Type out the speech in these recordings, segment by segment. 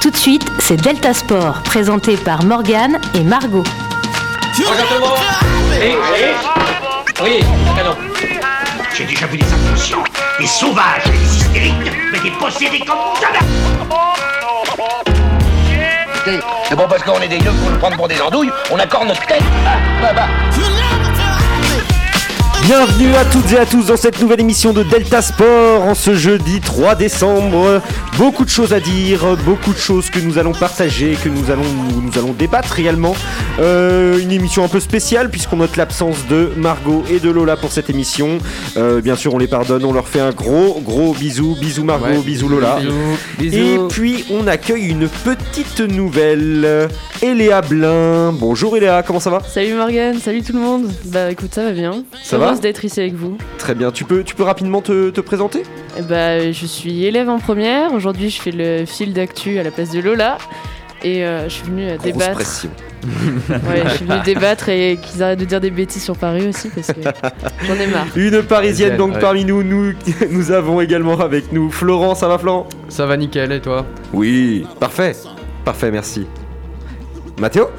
Tout de suite, c'est Delta Sport, présenté par Morgane et Margot. Bonjour tout le monde Oui, oui Oui, canon. J'ai déjà vu des inconscients, des sauvages, des hystériques, mais des possédés comme jamais C'est bon parce qu'on est des gueux pour nous prendre pour des andouilles, on accorde notre tête. Ah, bah, bah. Bienvenue à toutes et à tous dans cette nouvelle émission de Delta Sport en ce jeudi 3 décembre. Beaucoup de choses à dire, beaucoup de choses que nous allons partager, que nous allons, nous allons débattre réellement. Euh, une émission un peu spéciale puisqu'on note l'absence de Margot et de Lola pour cette émission. Euh, bien sûr, on les pardonne, on leur fait un gros, gros bisou. Bisous Margot, Ouais. bisous Lola. Bisous. Et puis on accueille une petite nouvelle. Eléa Blin. Bonjour Eléa, comment ça va? Salut Morgane, salut tout le monde. Bah écoute, ça va bien. Ça va? Heureuse d'être ici avec vous. Très bien, tu peux, tu peux rapidement te, te présenter? Bah je suis élève en première. Aujourd'hui, je fais le fil d'actu à la place de Lola. Et euh, je suis venue euh, Grosse débattre. pression. Ouais, je suis venue débattre et qu'ils arrêtent de dire des bêtises sur Paris aussi parce que j'en ai marre. Une parisienne donc Ouais. parmi nous, nous, nous avons également avec nous Florent, ça va Florent? Ça va nickel et toi? Oui, parfait, parfait, merci. Mathéo?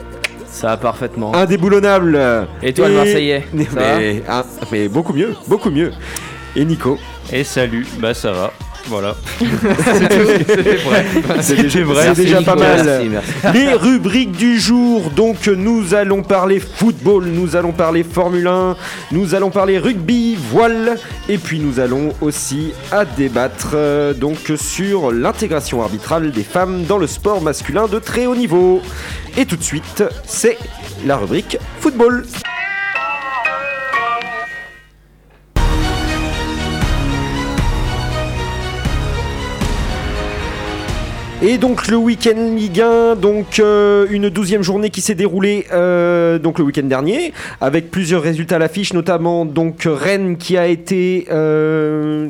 Ça va parfaitement. Indéboulonnable Et toi, le Marseillais mais, Ça va? mais, ah, mais beaucoup mieux, beaucoup mieux. Et Nico? Et salut, bah ça va. Voilà. C'était vrai. Vrai, c'est déjà pas mal. Merci, merci. Les rubriques du jour, donc nous allons parler football, nous allons parler Formule 1, nous allons parler rugby, voile, et puis nous allons aussi à débattre euh, donc sur l'intégration arbitrale des femmes dans le sport masculin de très haut niveau. Et tout de suite, c'est la rubrique football. Et donc le week-end Ligue 1, donc euh, une douzième journée qui s'est déroulée euh, donc le week-end dernier, avec plusieurs résultats à l'affiche, notamment donc Rennes qui a été euh,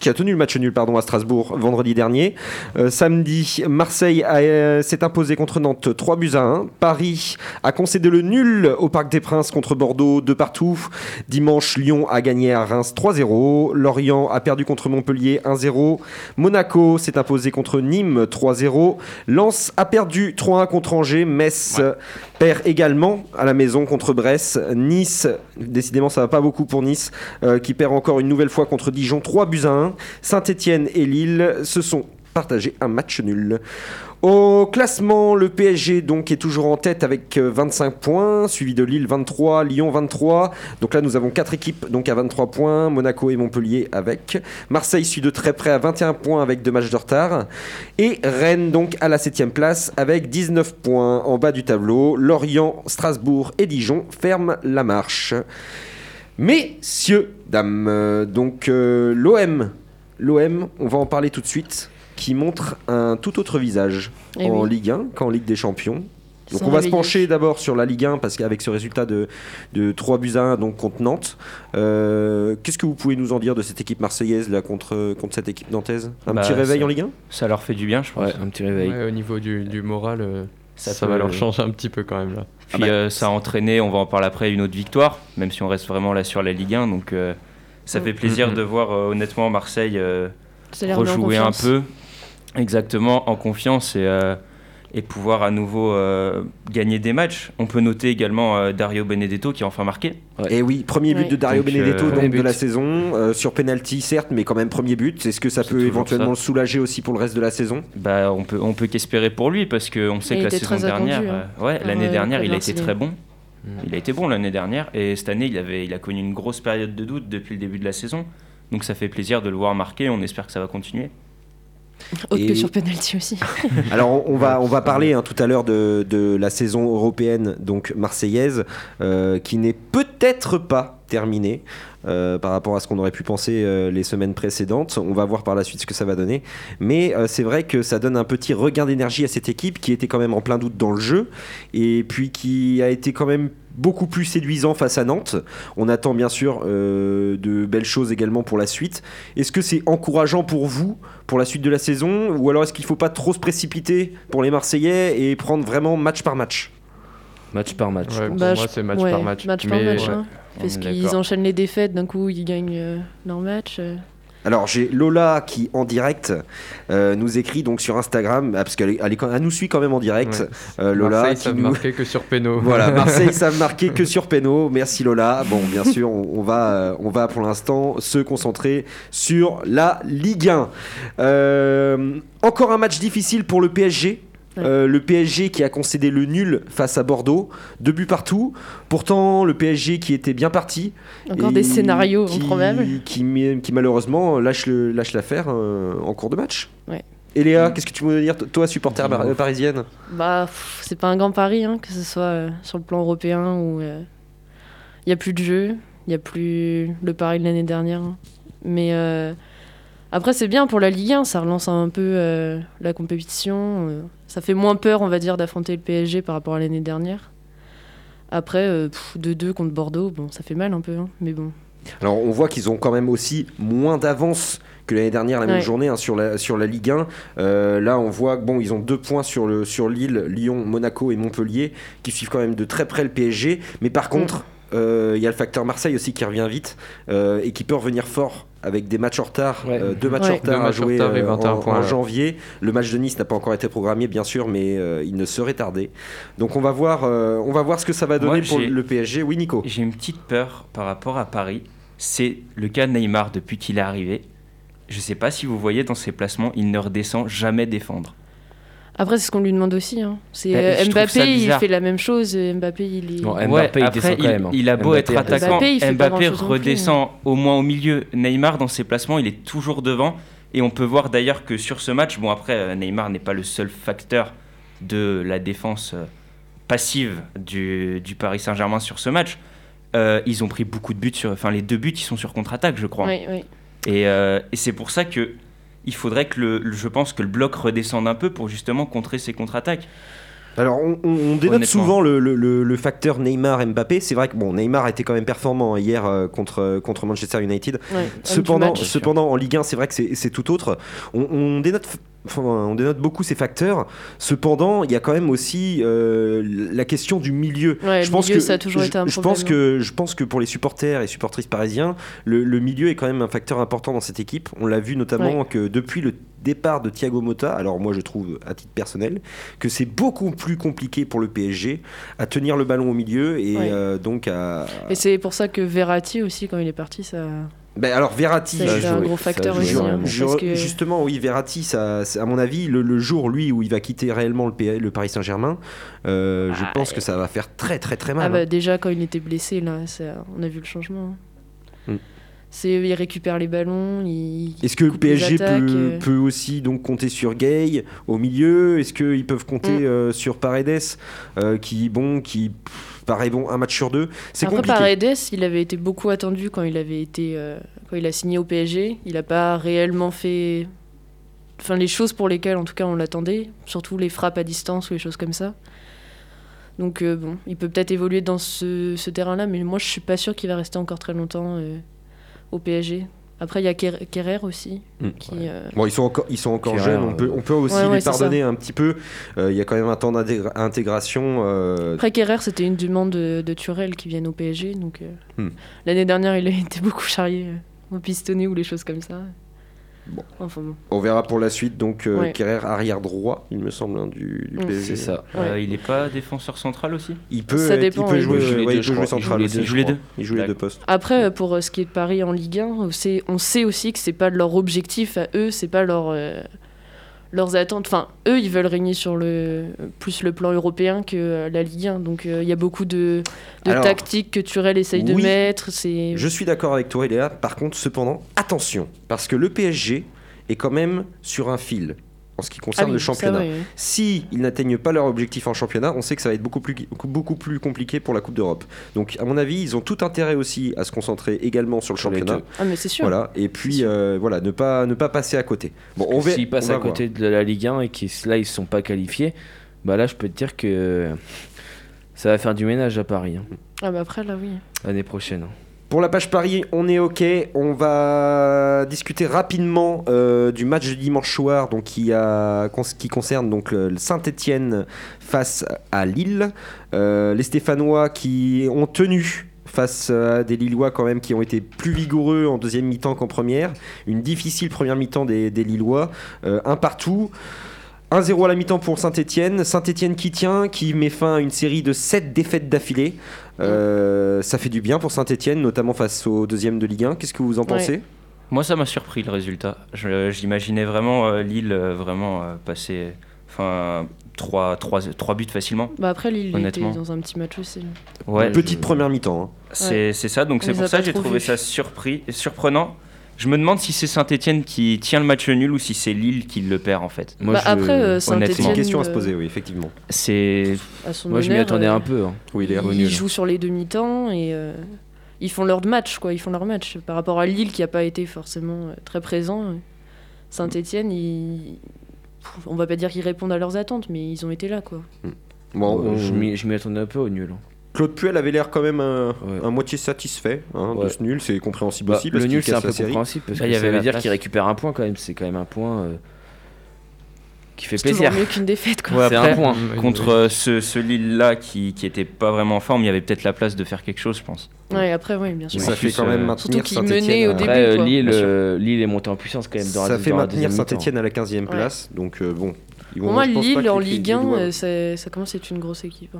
qui a tenu le match nul pardon à Strasbourg vendredi dernier. Euh, samedi, Marseille euh, s'est imposé contre Nantes 3 buts à 1. Paris a concédé le nul au Parc des Princes contre Bordeaux de partout. Dimanche, Lyon a gagné à Reims 3-0. Lorient a perdu contre Montpellier 1-0. Monaco s'est imposé contre Nîmes 3-0. Lens a perdu 3-1 contre Angers. Metz perd également à la maison contre Brest. Nice, décidément ça va pas beaucoup pour Nice, euh, qui perd encore une nouvelle fois contre Dijon 3 buts à 1. Saint-Etienne et Lille se sont partagés un match nul. Au classement, le PSG donc est toujours en tête avec euh, 25 points, suivi de Lille 23, Lyon 23. Donc là, nous avons quatre équipes donc à 23 points, Monaco et Montpellier avec. Marseille suit de très près à 21 points avec deux matchs de retard. Et Rennes donc à la 7 place avec 19 points en bas du tableau. Lorient, Strasbourg et Dijon ferment la marche. Messieurs, dames, euh, donc euh, l'OM, l'OM, on va en parler tout de suite, qui montre un tout autre visage Eh en oui. Ligue 1 qu'en Ligue des Champions. Donc on va se pencher d'abord sur la Ligue 1 parce qu'avec ce résultat de, de 3 buts à 1 donc contre Nantes, euh, qu'est-ce que vous pouvez nous en dire de cette équipe marseillaise là contre, contre cette équipe nantaise? Un Bah, petit réveil ça- en Ligue 1 Ça leur fait du bien, je pense. Ouais, un petit réveil. Ouais, au niveau du, du moral, euh, Ça ça, peut- va leur changer un petit peu quand même là. Puis euh, ça a entraîné, on va en parler après, une autre victoire, même si on reste vraiment là sur la Ligue 1. Donc euh, ça Mm. fait plaisir Mhm. de voir euh, honnêtement Marseille euh, rejouer un peu. Exactement, en confiance et, euh, et pouvoir à nouveau euh, gagner des matchs. On peut noter également euh, Dario Benedetto qui a enfin marqué. Et Eh oui, premier but Ouais. de Dario Donc, Benedetto euh, donc, de la saison, euh, sur penalty certes, mais quand même premier but. Est-ce que ça peut éventuellement ça. le soulager aussi pour le reste de la saison? Bah, on peut, on peut qu'espérer pour lui parce qu'on sait Et que la saison attendu, dernière, hein. euh, ouais, Par, l'année euh, dernière, il a été très bon. Il a été bon l'année dernière et cette année, il, avait, il a connu une grosse période de doute depuis le début de la saison. Donc ça fait plaisir de le voir marquer. On espère que ça va continuer. Autre Et- que sur penalty aussi. Alors on, va on va parler hein, tout à l'heure de, de la saison européenne donc marseillaise euh, qui n'est peut-être pas terminée euh, par rapport à ce qu'on aurait pu penser euh, les semaines précédentes. On va voir par la suite ce que ça va donner. Mais c'est vrai que ça donne un petit regain d'énergie à cette équipe qui était quand même en plein doute dans le jeu et puis qui a été quand même beaucoup plus séduisant face à Nantes. On attend bien sûr euh, de belles choses également pour la suite. Est-ce que c'est encourageant pour vous pour la suite de la saison? Ou alors est-ce qu'il ne faut pas trop se précipiter pour les Marseillais et prendre vraiment match par match? Match par match. Ouais, pour Bah, moi, c'est match ouais, par match. Match Mais, par match. ouais. hein. Parce qu'ils enchaînent les défaites, d'un coup ils gagnent euh, leur match. euh. Alors j'ai Lola qui en direct euh, nous écrit donc sur Instagram ah, parce qu'elle elle nous suit quand même en direct. Ouais. Euh, Lola Marseille, ça nous- marquait que sur Péno. Voilà, Marseille savent marquer que sur Péno. Merci Lola. Bon, bien sûr, on, on va, euh, on va pour l'instant se concentrer sur la Ligue 1. Euh, encore un match difficile pour le PSG. Ouais. Euh, le PSG qui a concédé le nul face à Bordeaux, deux buts partout. Pourtant, le PSG qui était bien parti. Encore des scénarios qui, improbables. Qui, qui malheureusement lâche le- lâche l'affaire euh, en cours de match. Ouais. Et Léa, qu'est-ce que tu veux dire, toi, supporter parisienne? Bah, pff, c'est pas un grand pari, hein, que ce soit euh, sur le plan européen ou. Il n'y a plus de jeu, il n'y a plus le pari de l'année dernière. hein. Mais euh, après, c'est bien pour la Ligue 1, ça relance un peu euh, la compétition. Euh, ça fait moins peur, on va dire, d'affronter le PSG par rapport à l'année dernière. Après, euh, pff, 2-2 contre Bordeaux, bon, ça fait mal un peu, hein, mais bon. Alors on voit qu'ils ont quand même aussi moins d'avance que l'année dernière la même Ouais. journée hein, sur, la, sur la Ligue 1. Euh, là on voit que bon ils ont deux points sur, le, sur Lille, Lyon, Monaco et Montpellier qui suivent quand même de très près le PSG. Mais par contre euh, il y a le facteur Marseille aussi qui revient vite euh, et qui peut revenir fort avec des matchs en retard, Ouais. euh, deux matchs Ouais. en retard Deux à jouer retard euh, 21 en, points, en ouais. janvier. Le match de Nice n'a pas encore été programmé bien sûr, mais euh, il ne serait tardé. Donc on va voir, euh, on va voir ce que ça va donner Moi, pour le PSG. Oui Nico. J'ai une petite peur par rapport à Paris. C'est le cas de Neymar depuis qu'il est arrivé. Je sais pas si vous voyez dans ses placements, il ne redescend jamais défendre. Après, c'est ce qu'on lui demande aussi. hein. C'est Eh, euh, Mbappé, il fait la même chose. et Mbappé, il est. Ouais, il après, descend quand même. hein. il a beau Mbappé, être attaquant, Mbappé, il fait pas Mbappé grand-chose non plus, redescend au moins au milieu. Neymar, dans ses placements, il est toujours devant. Et on peut voir d'ailleurs que sur ce match, bon après, euh, Neymar n'est pas le seul facteur de la défense euh, passive du, du Paris Saint-Germain sur ce match. Euh, ils ont pris beaucoup de buts sur, enfin les deux buts, ils sont sur contre-attaque, je crois. Oui, oui. Et, euh, et c'est pour ça que il faudrait que le, le- je pense que le bloc redescende un peu pour justement contrer ces contre-attaques. Alors, on, on- on dénote souvent le, le- le- le facteur Neymar-Mbappé. C'est vrai que bon, Neymar était quand même performant hein, hier euh, contre, contre Manchester United. ouais. Cependant, match. cependant, en Ligue 1, c'est vrai que c'est c'est tout autre. On, on dénote, enfin, on dénote beaucoup ces facteurs. Cependant, il y a quand même aussi euh, la question du milieu. Ouais, je le pense milieu, que ça a toujours je, été un je problème. pense que je pense que pour les supporters et supportrices parisiens, le, le milieu est quand même un facteur important dans cette équipe. On l'a vu notamment Ouais. que depuis le départ de Thiago Motta, alors moi je trouve à titre personnel que c'est beaucoup plus compliqué pour le PSG à tenir le ballon au milieu et Ouais. euh, donc à. Et c'est pour ça que Verratti aussi, quand il est parti, ça, Ben alors Verratti, a un gros facteur aussi. Hein, parce que- Justement, oui, Verratti, ça, c'est- à mon avis, le, le jour, lui, où il va quitter réellement le, le Paris Saint-Germain, euh, je Ah, pense que ça va faire très, très, très mal. Ah hein. bah déjà quand il était blessé là, on a vu le changement. hein. Mm. C'est il récupère les ballons, il Est-ce que le PSG attaques, peut, euh. peut aussi donc compter sur Gay au milieu? Est-ce qu'ils peuvent compter Mm. euh, sur Paredes, qui, bon, qui pff, paraît bon un match sur deux C'est Après compliqué. Paredes, il avait été beaucoup attendu quand il avait été euh, quand il a signé au PSG. Il n'a pas réellement fait enfin les choses pour lesquelles en tout cas on l'attendait, surtout les frappes à distance ou les choses comme ça. Donc euh, bon, il peut peut-être évoluer dans ce, ce terrain-là, mais moi je suis pas sûr qu'il va rester encore très longtemps euh, au PSG. Après il y a Ker- Kerrer aussi, Mm. qui euh, Bon, ils sont encore, ils sont encore Kerrer, jeunes. On euh, peut, on peut aussi Ouais, ouais, les pardonner un petit peu. Euh, Il y a quand même un temps d'intégration. euh, Après Kerrer, c'était une demande de, de Turel qui vienne au PSG. Donc euh, Hmm. l'année dernière, il a été beaucoup charrié euh, au pistonné ou les choses comme ça. Bon. Enfin bon. On verra pour la suite. Donc, euh, Ouais. Kerrer arrière droit, il me semble, hein, du, du Mm. PSG. C'est ça. Euh, il n'est pas défenseur central aussi? Il peut, Ça être- dépend, il peut il jouer, joue les ouais, deux, il je peut jouer crois. Il central joue les aussi. deux, je je crois. crois. Il joue les deux D'accord. postes. Après, euh, pour euh, ce qui est de Paris en Ligue 1, on sait, on sait aussi que c'est pas leur objectif à eux, c'est pas leur, euh, leurs attentes. Enfin, eux, ils veulent régner sur le plus le plan européen que euh, la Ligue 1. Donc, euh, il y a beaucoup de, de Alors, tactiques que Turel essaye de mettre. C'est Je suis d'accord avec toi, Léa. Par contre, cependant, attention, parce que le PSG est quand même sur un fil en ce qui Ah concerne oui, le championnat. ouais, ouais. Si ils n'atteignent pas leur objectif en championnat, on sait que ça va être beaucoup plus, beaucoup plus compliqué pour la Coupe d'Europe. Donc, à mon avis, ils ont tout intérêt aussi à se concentrer également sur le championnat. Ah, mais c'est sûr. Voilà. Et puis, euh, voilà, ne pas, ne pas passer à côté. Bon, on va. S'ils on passent va à voir. côté de la Ligue 1 et qu'ils là ils sont pas qualifiés, bah là je peux te dire que ça va faire du ménage à Paris hein, Ah, bah après, là, oui. l'année prochaine. hein. Pour la page Paris, on est OK. On va discuter rapidement euh, du match de dimanche soir donc, qui, a, qui concerne donc, le Saint-Etienne face à Lille. Euh, les Stéphanois qui ont tenu face à des Lillois quand même qui ont été plus vigoureux en deuxième mi-temps qu'en première. Une difficile première mi-temps des, des Lillois. Euh, un partout. 1-0 à la mi-temps pour Saint-Etienne. Saint-Etienne qui tient, qui met fin à une série de 7 défaites d'affilée. Euh, ça fait du bien pour Saint-Etienne, notamment face au deuxième de Ligue 1. Qu'est-ce que vous en pensez? Moi, ça m'a surpris le résultat. Je- J'imaginais vraiment euh, Lille euh, vraiment euh, passer enfin, 3, buts facilement. Bah après, Lille il était Honnêtement. dans un petit match aussi. Ouais, Petite première mi-temps. hein. C'est ça, donc On c'est pour ça que j'ai trouvé ça surpris, surprenant. Je me demande si c'est Saint-Etienne qui tient le match nul ou si c'est Lille qui le perd en fait. Moi, Bah, je- après, euh, honnêtement. C'est une question à se euh, poser, oui, effectivement. C'est moi, je m'y attendais euh, un peu. hein. Oui, il est ils, revenu. ils jouent sur les demi-temps et euh, ils font leur match, quoi. Ils font leur match. Par rapport à Lille qui n'a pas été forcément euh, très présent, Saint-Etienne, ils... on va pas dire qu'ils répondent à leurs attentes, mais ils ont été là, quoi. Bon, on- Je m'y je m'y attendais un peu au nul. hein. Claude Puel avait l'air quand même un, Ouais. un moitié satisfait hein, de ce nul. C'est compréhensible Bah, aussi. Parce le qu'il nul, c'est un peu série. compréhensible parce Bah, que y ça avait veut dire qu'il récupère un point quand même. C'est quand même un point euh, qui fait C'est toujours plaisir. mieux qu'une défaite, quoi. Ouais, C'est après, un point. Contre oui. euh, ce, ce Lille-là qui, qui était pas vraiment en forme, il y avait peut-être la place de faire quelque chose, je pense. Ouais, après, oui, bien sûr. Ça En fait quand même maintenir Saint-Etienne au début. Après, euh, quoi. Lille, euh, Lille est monté en puissance quand même dans Ça fait maintenir. Saint-Etienne à la 15e Ouais. place. Donc bon. ils Pour vont- moi, je pense pas Lille en Ligue les 1, Lillois- euh, c'est- ça commence à être une grosse équipe.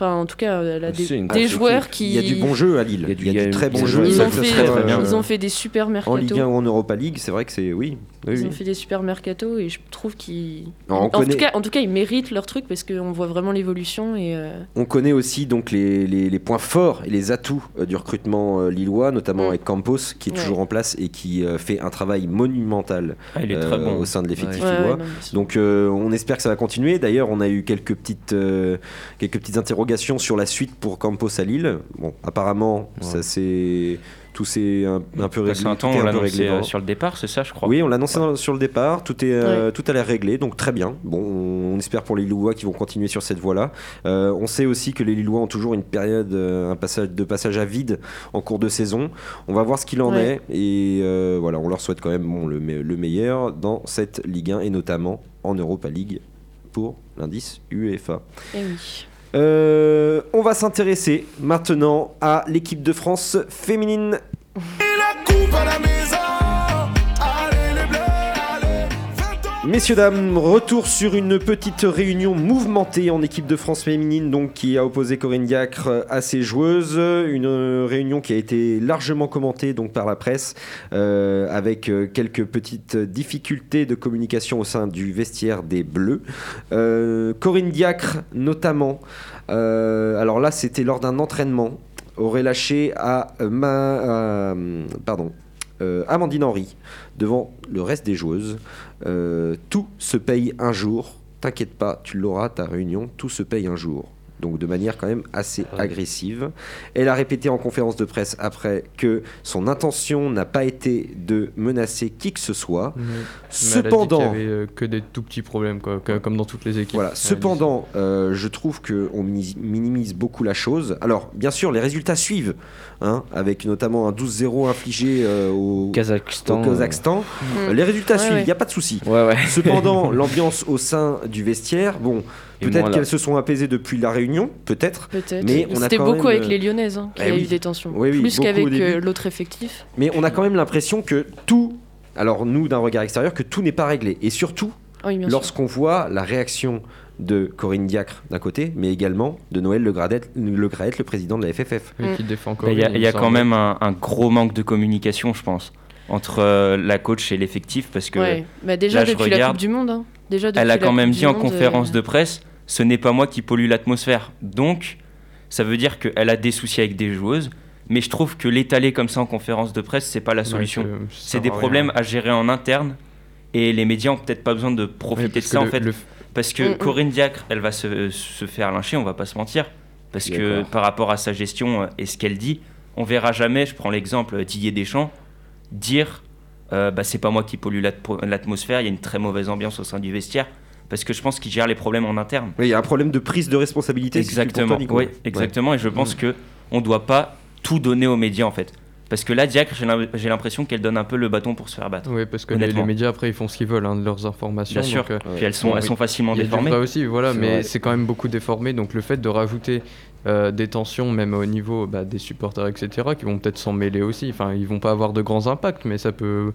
Enfin, en tout cas, elle a des, une joueurs qui. Il y a du bon jeu à Lille. Il y a du- y a très bon jeu. Ils ont, fait, euh, ils ont fait des super En mercato. Ligue 1 ou en Europa League, c'est vrai que c'est oui. Oui, Ils oui. ont fait des super mercato et je trouve qu'ils. En, connaît, tout cas, en tout cas, ils méritent leur truc parce qu'on voit vraiment l'évolution et. euh, on connaît aussi donc les, les- les points forts et les atouts euh, du recrutement euh, lillois, notamment Mm. avec Campos qui est Ouais. toujours en place et qui fait un travail monumental Ah, il est euh, très bon. au sein de l'effectif ouais, ouais, lillois. non, Donc euh, on espère que ça va continuer. D'ailleurs, on a eu quelques petites, euh, quelques petites interrogations sur la suite pour Campos à Lille. Bon, apparemment, ça c'est tout s'est un, un peu réglé. Un temps, on euh, sur le départ, c'est ça, je crois. Oui, on l'a annoncé dans- sur le départ. Tout est, euh, Ouais. tout a l'air réglé, donc très bien. Bon, on, espère pour les Lillois qui vont continuer sur cette voie-là. Euh, on sait aussi que les Lillois ont toujours une période, euh, un passage de passage à vide en cours de saison. On va voir ce qu'il en Ouais. est et euh, voilà, on leur souhaite quand même bon, le, me- le meilleur dans cette Ligue 1 et notamment en Europa League pour l'indice UEFA. Eh oui. Euh, on va s'intéresser maintenant à l'équipe de France féminine. Messieurs, dames, retour sur une petite réunion mouvementée en équipe de France féminine, donc qui a opposé Corinne Diacre à ses joueuses. Une réunion qui a été largement commentée donc par la presse, euh, avec euh, quelques petites difficultés de communication au sein du vestiaire des Bleus. Euh, Corinne Diacre, notamment. alors là, c'était lors d'un entraînement, aurait lâché à euh, euh, Amandine Henry devant le reste des joueuses. Euh, tout se paye un jour. T'inquiète pas, tu l'auras ta réunion. Tout se paye un jour. Donc de manière quand même assez agressive. Elle a répété en conférence de presse après que son intention n'a pas été de menacer qui que ce soit. Mais- mais elle a dit Cependant, y avait euh, que des tout petits problèmes, quoi, que- comme dans toutes les équipes. voilà. Cependant, euh, je trouve qu'on minimise beaucoup la chose. Alors, bien sûr, les résultats suivent, hein, avec notamment un 12-0 infligé euh, au, Kazakhstan. au Kazakhstan. Mm. Les résultats Ouais, suivent, il ouais. n'y a pas de souci. Ouais, ouais. Cependant, l'ambiance au sein du vestiaire, bon, peut-être qu'elles se sont apaisées depuis la réunion, peut-être. Peut-être. Mais on a C'était quand beaucoup même, avec euh, les Lyonnaises hein, qu'il y eh a oui. eu des tensions. Oui, oui, Plus qu'avec euh, l'autre effectif. Mais on a quand même l'impression que tout, alors nous d'un regard extérieur, que tout n'est pas réglé. Et surtout, Ah lorsqu'on voit la réaction de Corinne Diacre d'un côté, mais également de Noël Le Gradet, le, Graët, le président de la FFF. Oui, qui défend Il y a, Corinne, il y a quand même un, un gros manque de communication, je pense, entre euh, la coach et l'effectif, parce que Ouais. Bah, déjà là, je la regarde, Coupe du Monde. hein. Déjà elle a quand même dit en conférence euh, de presse, ce n'est pas moi qui pollue l'atmosphère. Donc, ça veut dire qu'elle a des soucis avec des joueuses, mais je trouve que l'étaler comme ça en conférence de presse, c'est pas la solution. c'est des rien. problèmes à gérer en interne, et les médias ont peut-être pas besoin de Ouais, profiter de ça en fait. le- Parce que Mm, mm. Corinne Diacre, elle va se, se faire lyncher, on va pas se mentir. Parce que par rapport à sa gestion euh, et ce qu'elle dit, on verra jamais, je prends l'exemple Didier Deschamps, dire euh, bah, c'est pas moi qui pollue l'atmo- l'atmosphère, il y a une très mauvaise ambiance au sein du vestiaire. Parce que je pense qu'il gère les problèmes en interne. Oui, il y a un problème de prise de responsabilité. si Exactement, Nico. oui, exactement. Et je pense que on doit pas tout donner aux médias en fait. Parce que là, Diacre, j'ai l'im- j'ai l'impression qu'elle donne un peu le bâton pour se faire battre. Oui, parce que les, médias après ils font ce qu'ils veulent hein, de leurs informations. Bien sûr. euh, Puis elles sont, bon, elles sont facilement Il y a déformées. aussi, voilà, mais c'est quand même beaucoup déformé. Donc le fait de rajouter euh, des tensions, même au niveau bah, des supporters, etc., qui vont peut-être s'en mêler aussi. Enfin, ils vont pas avoir de grands impacts, mais ça peut.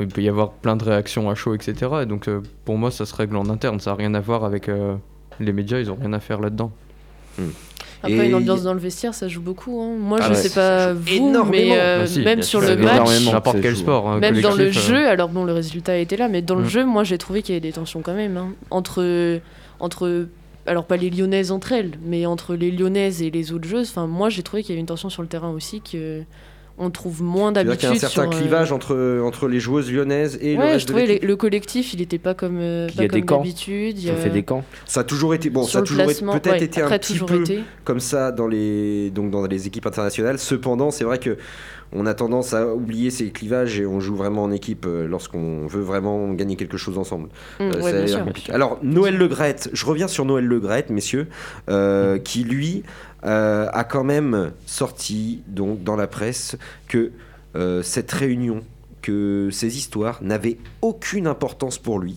Il peut y avoir plein de réactions à chaud, etc. Et donc euh, pour moi, ça se règle en interne. Ça n'a rien à voir avec euh, les médias, ils ont rien à faire là-dedans. Après, Et- une ambiance dans le vestiaire, ça joue beaucoup. hein. Moi, Ah je ouais, sais pas vous, énormément. mais euh, Bah si, même sur le match. N'importe quel sport. hein, même dans le euh, jeu, alors bon, le résultat était là, mais dans le Mm. jeu, moi, j'ai trouvé qu'il y avait des tensions quand même. hein. Entre, entre, alors pas les Lyonnaises entre elles, mais entre les Lyonnaises et les autres enfin, moi, j'ai trouvé qu'il y avait une tension sur le terrain aussi que on trouve moins d'habitude. qu'il y a un certain sur, euh, clivage entre, entre les joueuses lyonnaises et le Ouais, reste je de trouvais l'équipe. les- le collectif, il était pas comme, euh, il y a des comme camps. d'habitude. il y On a- fait des camps. Ça a toujours été bon, sur ça a le toujours peut-être ouais, été un petit peu été. comme ça dans les donc dans les équipes internationales. Cependant, c'est vrai que on a tendance à oublier ces clivages et on joue vraiment en équipe euh, lorsqu'on veut vraiment gagner quelque chose ensemble. Mm, Euh, ouais, bien sûr. Alors Noël Legrette, je reviens sur Noël Legrette, messieurs, euh, qui lui euh, a quand même sorti donc dans la presse que euh, cette réunion, que ces histoires n'avaient aucune importance pour lui,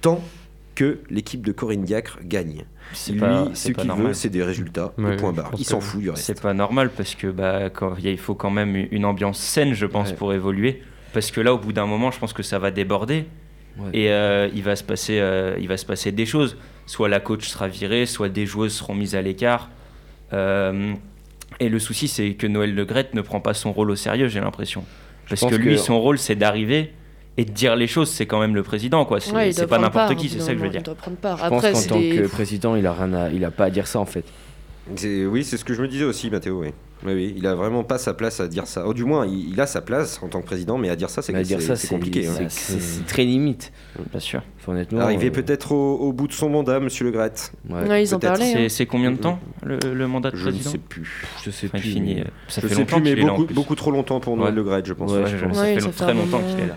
tant que l'équipe de Corinne Diacre gagne. C'est Lui, pas, ce qu'il veut, c'est des résultats, Ouais, point barre. Il s'en fout du reste. C'est pas normal parce que bah, quand, il y a- il faut quand même une ambiance saine, je pense, Ouais. pour évoluer. Parce que là, au bout d'un moment, je pense que ça va déborder Ouais. et euh, il, va se passer, euh, il va se passer des choses. Soit la coach sera virée, soit des joueuses seront mises à l'écart. Euh, et le souci, c'est que Noël Le Graët ne prend pas son rôle au sérieux, j'ai l'impression. Parce que lui, que- son rôle, c'est d'arriver et de dire les choses. C'est quand même le président, quoi. C'est Ouais, pas n'importe qui, c'est ça que je veux dire. Il doit prendre part. Je pense qu'en tant des- que président, il a rien à, il a pas à dire ça en fait. Oui, c'est ce que je me disais aussi, Mathéo. Oui. Oui, oui, il a vraiment pas sa place à dire ça. Oh, du moins, il, il a sa place en tant que président, mais à dire ça, c'est compliqué. hein. c'est- très limite. Bien sûr. Faut honnêtement. Arrivé euh, peut-être au, au bout de son mandat, Monsieur Le ouais. Ouais, ils en parlaient. C'est hein. c'est combien de temps le, le mandat de Je ne président sais plus. Je sais plus. finit, mais- euh, Ça je fait sais longtemps plus, mais beaucoup, trop longtemps pour Noël Ouais. Le Graët, je pense. Ouais, Ouais. je- Ouais, ça fait, ça long- fait très longtemps qu'il est là.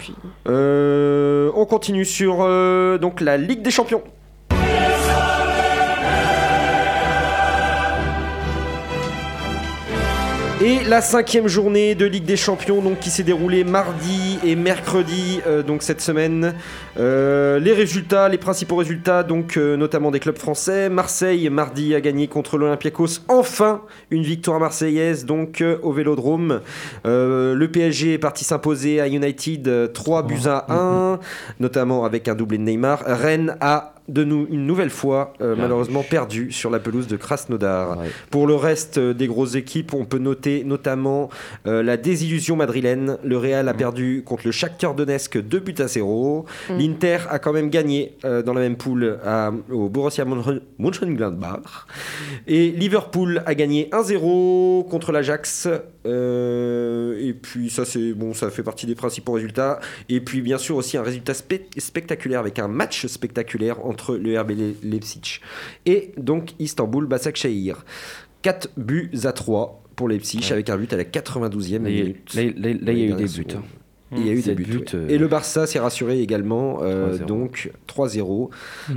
Euh, on continue sur euh, donc la Ligue des Champions. Et la cinquième journée de Ligue des Champions donc, qui s'est déroulée mardi et mercredi euh, donc cette semaine. Euh, les résultats, les principaux résultats donc euh, notamment des clubs français. Marseille mardi a gagné contre l'Olympiakos. Enfin une victoire marseillaise donc au Vélodrome. Le PSG est parti s'imposer à United euh, 3 buts à 1 notamment avec un doublé de Neymar. Rennes a de nous une nouvelle fois euh, malheureusement perdu sur la pelouse de Krasnodar. Ouais. Pour le reste euh, des grosses équipes, on peut noter notamment euh, la désillusion madrilène. Le Real a perdu contre le Shakhtar Donetsk 2 buts à 0. Mm. L'Inter a quand même gagné euh, dans la même poule à- au Borussia Mönchen- Mönchengladbach. Et Liverpool a gagné 1-0 contre l'Ajax. Euh, et puis ça c'est bon, ça fait partie des principaux résultats. Et puis bien sûr aussi un résultat spe- spectaculaire avec un match spectaculaire entre le RB Le- Leipzig et donc Istanbul Başakşehir. 4 buts à 3 pour Leipzig Ouais. avec un but à la 92e Là, il y a- minute. là, là- là, il y a eu des buts. hein. Il y a eu des buts. buts, ouais. euh, Et le Barça s'est rassuré également, euh, 3-0. donc 3-0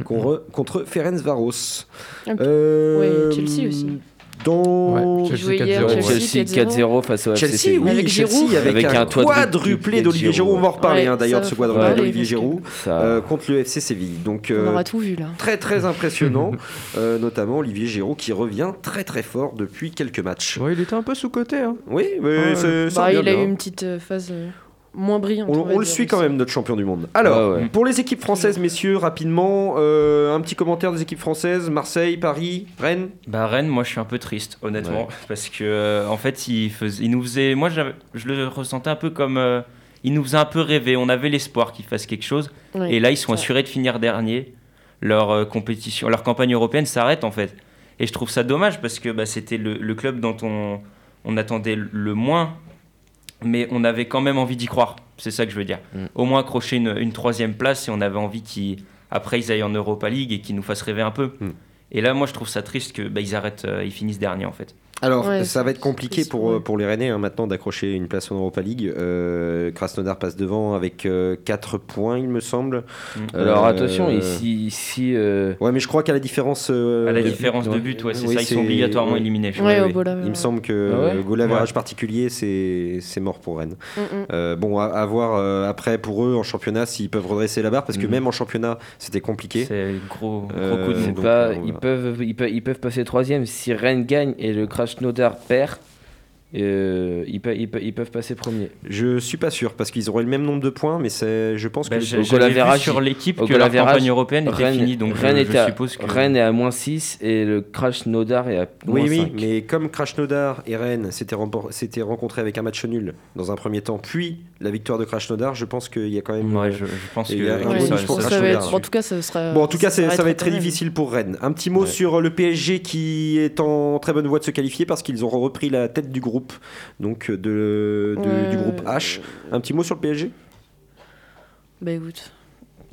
contre, contre Ferencvaros. Un peu. Euh, Ouais, Chelsea aussi. Ouais, jouait Chelsea hier, 4-0. Chelsea Chelsea 4-0 face au FC Chelsea, Séville. oui, Avec Chelsea Giroud. avec, Avec un, un quadruplé d'Olivier Giroud. Giroud. On va en reparler Ouais, hein, d'ailleurs de ce quadruplé parler, d'Olivier Giroud Ça- euh, contre le FC Séville. Donc On euh, aura tout vu là. très très impressionnant, euh, notamment Olivier Giroud qui revient très très fort depuis quelques matchs. Ouais, il était un peu sous-côté. Hein. Oui, mais Ouais. Bah, il a eu une petite euh, phase euh, moins brillante. On, le suit quand même, notre champion du monde. Alors, ouais. pour les équipes françaises, messieurs, rapidement, euh, un petit commentaire des équipes françaises Marseille, Paris, Rennes Bah Rennes, moi je suis un peu triste, honnêtement, Ouais. parce que euh, en fait il, faisait, il nous faisait, moi je le ressentais un peu comme, euh, il nous faisait un peu rêver, on avait l'espoir qu'il fasse quelque chose, Ouais. et là ils sont Ouais. assurés de finir dernier, leur euh, compétition, leur campagne européenne s'arrête en fait, et je trouve ça dommage parce que bah, c'était le, le club dont on, on attendait le moins, mais on avait quand même envie d'y croire, c'est ça que je veux dire, Mm. au moins accrocher une, une troisième place et on avait envie qu'ils après ils aillent en Europa League et qu'ils nous fassent rêver un peu. Mm. Et là, moi, je trouve ça triste que bah, ils arrêtent, euh, ils finissent dernier en fait. Alors, Ouais, ça va être compliqué pour, ouais. euh, pour les Rennais hein, maintenant d'accrocher une place en Europa League. Euh, Krasnodar passe devant avec 4 points, il me semble. Alors Euh, attention, ici, ici euh, Ouais, mais je crois qu'à la différence. euh, À la de- différence de but, ouais, c'est ça, ils sont obligatoirement ouais. éliminés. Il me semble que Ah goal average Ouais. particulier, c'est c'est mort pour Rennes. Mm, mm. Euh, bon, à, à voir euh, après pour eux en championnat s'ils peuvent redresser la barre parce que même en championnat c'était compliqué. C'est gros, gros Euh, coup de donc, pas, euh, ils, peuvent, ils, peuvent, ils peuvent passer troisième. Si Rennes gagne et le Krasnodar perd, euh, ils, peuvent, ils, ils peuvent passer premier. Je suis pas sûr parce qu'ils auraient le même nombre de points, mais c'est, je pense Bah, que goal sur l'équipe que la campagne européenne était Rennes, finie, donc Rennes je, est je à, suppose que... Rennes est à moins 6 et le Krasnodar est à Oui, moins oui, 5. mais comme Krasnodar et Rennes s'étaient, rencontrés avec un match nul dans un premier temps, puis la victoire de Krasnodar, je pense qu'il y a quand même. Ouais, je, je pense que a Ouais, ça- pour ça, ça- ça va Krasnodar. être, en tout cas, ça sera. Bon, en tout cas, c'est- ça va être très difficile pour Rennes. Un petit mot Ouais. sur le PSG qui est en très bonne voie de se qualifier parce qu'ils ont repris la tête du groupe, donc de, de- Ouais. du groupe H. Un petit mot sur le PSG Bah écoute,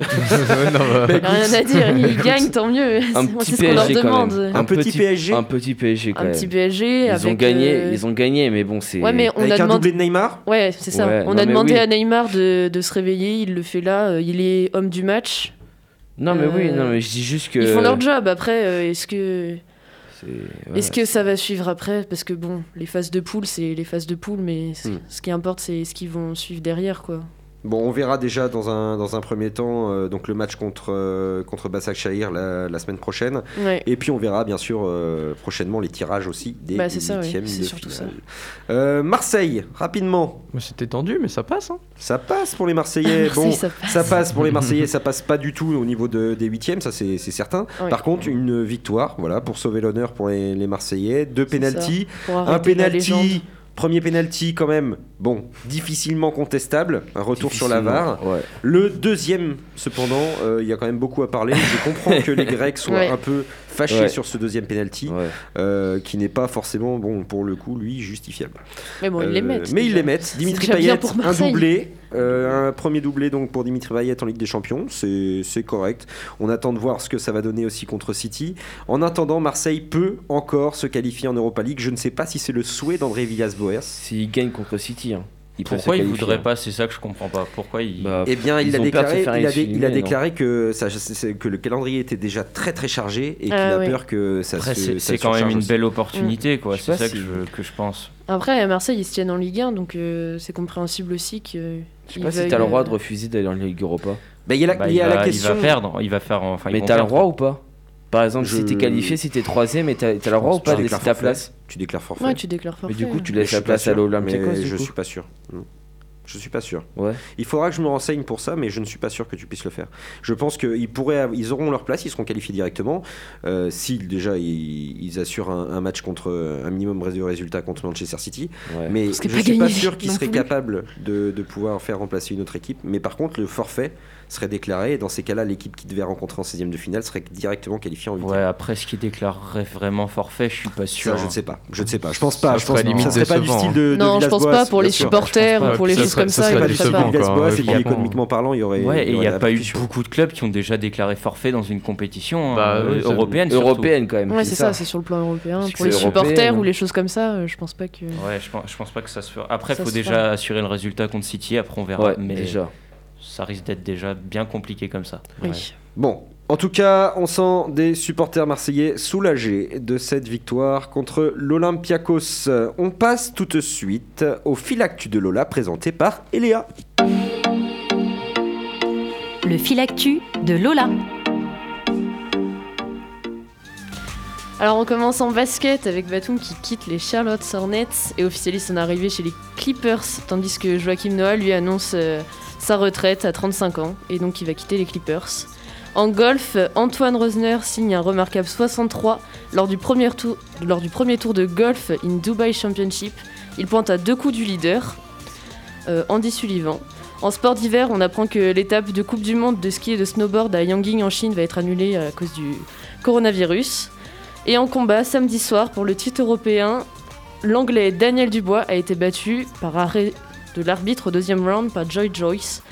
Non, bah, rien à dire, ils gagnent, tant mieux. Un C'est petit ce qu'on leur PSG quand demande. même. Un petit PSG Un petit PSG quand Un même. petit PSG ils avec. ont gagné, euh, ils ont gagné, mais bon c'est. Ouais, mais on Avec a un demandé. doublé de Neymar? Ouais, c'est ça. Ouais, on non, a demandé oui. à Neymar de, de se réveiller, il le fait là. euh, Il est homme du match. Non mais oui, Euh, non mais je dis juste que. Ils font leur job. Après, euh, est-ce que est-ce que ça va suivre après Parce que bon, les phases de poule, c'est les phases de poule, mais Hmm. ce qui importe, c'est ce qu'ils vont suivre derrière, quoi. Bon, on verra déjà dans un, dans un premier temps euh, donc le match contre, euh, contre Bassak Shahir la, la semaine prochaine. Ouais. Et puis on verra bien sûr euh, prochainement les tirages aussi des Bah, c'est ça, oui. huitièmes C'est de surtout finale. Euh, Marseille, rapidement. c'était tendu, mais ça passe. Hein. Ça passe pour les Marseillais. Marseille, bon, ça passe. ça passe pour les Marseillais, ça passe pas du tout au niveau de- des huitièmes, ça c'est c'est certain. Ouais. Par contre, une victoire, voilà, pour sauver l'honneur pour les, les Marseillais. Deux pénalties, un pénalty. Premier pénalty quand même, bon, difficilement contestable, un retour sur la VAR. Ouais. Le deuxième, cependant, euh, il y a quand même beaucoup à parler. Je comprends que les Grecs soient Ouais. un peu fâchés Ouais. sur ce deuxième penalty, Ouais. euh, qui n'est pas forcément, bon, pour le coup, lui, justifiable. Mais bon, ils les Euh, mettent. Mais ils les mettent. Dimitri Payet, pour un doublé. euh, un premier doublé donc pour Dimitri Payet en Ligue des Champions. C'est correct. On attend de voir ce que ça va donner aussi contre City. En attendant, Marseille peut encore se qualifier en Europa League. Je ne sais pas si c'est le souhait d'André Villas-Boas. S'ils gagnent contre City, hein, peuvent Pourquoi il voudrait hein. pas C'est ça que je comprends pas. Pourquoi il... Bah, Eh bien, il a déclaré, il a, dé- il déclaré que, ça, que le calendrier était déjà très très chargé et qu'il Ah a peur que ça Après, se c'est quand même une aussi. belle opportunité, quoi. Je sais C'est ça si- que, je, que je pense. Après, à Marseille, ils se tiennent en Ligue 1, donc euh, c'est compréhensible aussi que. Je sais pas si t'as le droit de refuser d'aller en Ligue Europa. Bah, il y a la, Bah, il y a va, la question. il va perdre. Il va faire. Enfin, mais t'as le droit ou pas? Par exemple, Je- si t'es qualifié, si t'es troisième, et t'as le droit ou pas de laisser ta place Tu déclares forfait. Ouais, tu déclares forfait. Mais du coup, tu Mais laisses la place à l'Olympiakos Mais Je coup. suis pas sûr. Non. Je suis pas sûr. Ouais. Il faudra que je me renseigne pour ça, mais je ne suis pas sûr que tu puisses le faire. Je pense qu'ils pourraient, ils auront leur place, ils seront qualifiés directement. Euh, si déjà ils, ils assurent un, un match contre un minimum de résultats contre Manchester City, Ouais. mais je pas suis pas sûr qu'ils seraient capables de, de pouvoir faire remplacer une autre équipe. Mais par contre, le forfait serait déclaré et dans ces cas-là, l'équipe qui devait rencontrer en 16e de finale serait directement qualifiée en 8 Ouais, après, ce qui déclarerait vraiment forfait, je suis pas sûr. Ça, je hein. ne sais pas. Je ne sais pas. Je pense pas. Ça je pense serait limite ça serait pas du style de, de Non, je pense pas pour les supporters ou pour les choses comme ça ça. Serait pas du le style de franchement. économiquement parlant, il y aurait. Ouais, et il n'y a pas eu beaucoup de clubs qui ont déjà déclaré forfait dans une compétition Bah, hein, ça- européenne. Européenne quand même. Ouais, c'est ça, c'est sur le plan européen. Pour les supporters ou hein. les choses comme ça, euh, je pense pas que. Ouais, je pense, pas que ça se fera. Après, il faut déjà assurer le résultat contre City. Après, on verra. Ouais, mais déjà. Ça risque d'être déjà bien compliqué comme ça. Oui. Bon, en tout cas, on sent des supporters marseillais soulagés de cette victoire contre l'Olympiakos. On passe tout de suite au filactu de Lola présenté par Eléa. Le filactu de Lola. Alors on commence en basket avec Batum qui quitte les Charlotte Hornets et officialise son arrivée chez les Clippers, tandis que Joachim Noah lui annonce euh, sa retraite à 35 ans et donc il va quitter les Clippers. En golf, Antoine Rosner signe un remarquable 63 lors du premier tour, lors du premier tour de golf in Dubai Championship. Il pointe à deux coups du leader, euh, Andy Sullivan. En sport d'hiver, on apprend que l'étape de Coupe du Monde de ski et de snowboard à Yanging en Chine va être annulée à cause du coronavirus. Et en combat, samedi soir, pour le titre européen, l'anglais Daniel Dubois a été battu par arrêt de l'arbitre au deuxième round par Joy Joyce.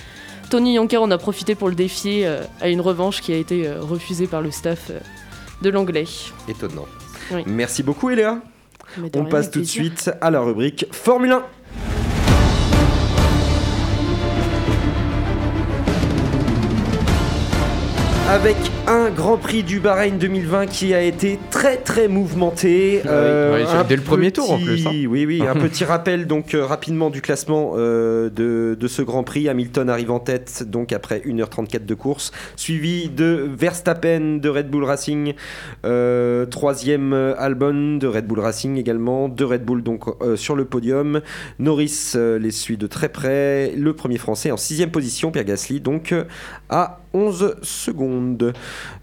Tony Yonker en a profité pour le défier euh, à une revanche qui a été euh, refusée par le staff euh, de l'anglais. Étonnant. Oui. Merci beaucoup Eléa. On passe tout de suite à la rubrique Formule 1. Avec un Grand Prix du Bahreïn 2020 qui a été très très mouvementé. Euh, Ouais, dès le premier tour, en plus, hein. Oui, oui, un petit rappel donc euh, rapidement du classement euh, de, de ce Grand Prix. Hamilton arrive en tête donc après 1h34 de course, suivi de Verstappen de Red Bull Racing, troisième Albon de Red Bull Racing également, de Red Bull donc sur le podium. Norris les suit de très près. Le premier français en sixième position, Pierre Gasly donc à 11 secondes.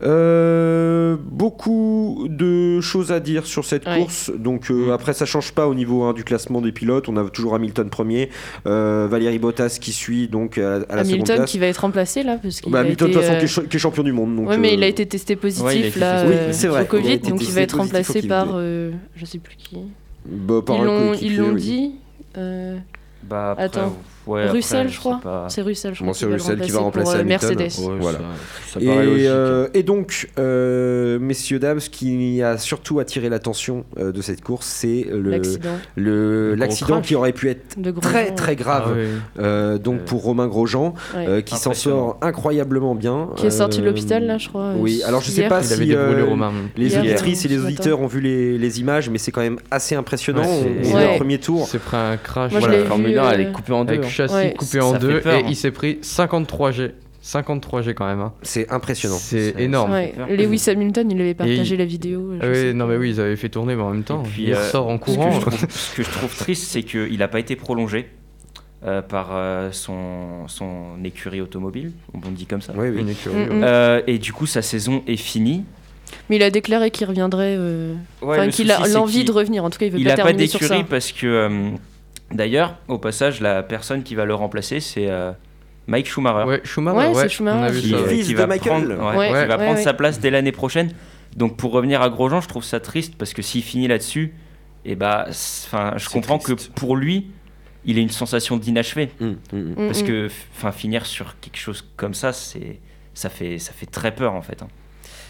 Euh, beaucoup de choses à dire sur cette Ouais. course. Donc euh, après ça change pas au niveau hein, du classement des pilotes. On a toujours Hamilton premier, euh, Valérie Bottas qui suit donc à, à la seconde Hamilton place. qui va être remplacé là parce qu'il Bah, Hamilton de toute façon euh, qui, est cha- qui est champion du monde. Donc, ouais, mais il a été testé positif Ouais, été là testé Oui, c'est vrai. au Il a Covid, donc il va être remplacé par euh, je sais plus qui. bah, par Ils un l'ont dit. euh, Bah, après, Attends. Ouais, Russell, je je crois. sais pas. C'est Russell, je Bon, crois. c'est le Russell qui va remplacer pour, euh, Hamilton. Mercedes. Ouais, Voilà. ça, ça Et, euh, donc, euh, messieurs, dames, ce qui a surtout attiré l'attention euh, de cette course, c'est le, L'accident qui aurait pu être très très grave. Ah. Euh, donc Euh, pour Romain Grosjean, ouais. euh, qui s'en sort incroyablement bien. qui est sorti de Euh, l'hôpital là, je crois. Oui, euh, alors je sais hier. pas Il avait si euh, les Hier, auditrices et les auditeurs ont vu les, les images, mais c'est quand même assez impressionnant. On- c'est- est au premier tour. Il s'est pris un crash la Formule vu, 1, elle euh, est coupée en deux. Châssis Ouais. coupé en deux peur, et hein. il s'est pris 53 G. 53 G quand même. hein. C'est impressionnant. C'est énorme. Ouais. Lewis Hamilton, il avait partagé il- la vidéo. je Ah sais oui, non pas. mais oui, ils avaient fait tourner, mais en même temps, puis, il euh, ressort en Ce que, courant. je trouve, ce que je trouve triste, c'est qu'il n'a pas été prolongé euh, par euh, son, son écurie automobile, on dit comme ça. Oui, oui. Une écurie, Mm, ouais. Euh, et du coup, sa saison est finie. Mais il a déclaré qu'il reviendrait. euh, Ouais, Enfin, qu'il a l'envie de revenir. En tout cas, il veut Il pas n'a pas terminer sur ça. d'écurie parce que, euh, d'ailleurs, au passage, la personne qui va le remplacer, c'est euh, Mike Schumacher. Ouais, Schumacher, Ouais, ouais, c'est Schumacher. on a vu qui, ça. euh, ouais. Fils qui de va Michael. prendre, ouais, Ouais. qui Ouais, va prendre ouais. sa place dès l'année prochaine. Donc pour revenir à Grosjean, je trouve ça triste parce que s'il finit là-dessus, et bah, enfin, je comprends triste. que pour lui, il a une sensation d'inachevé Mm, mm, mm. Parce que, enfin, finir sur quelque chose comme ça, c'est, ça fait, ça fait très peur en fait. hein.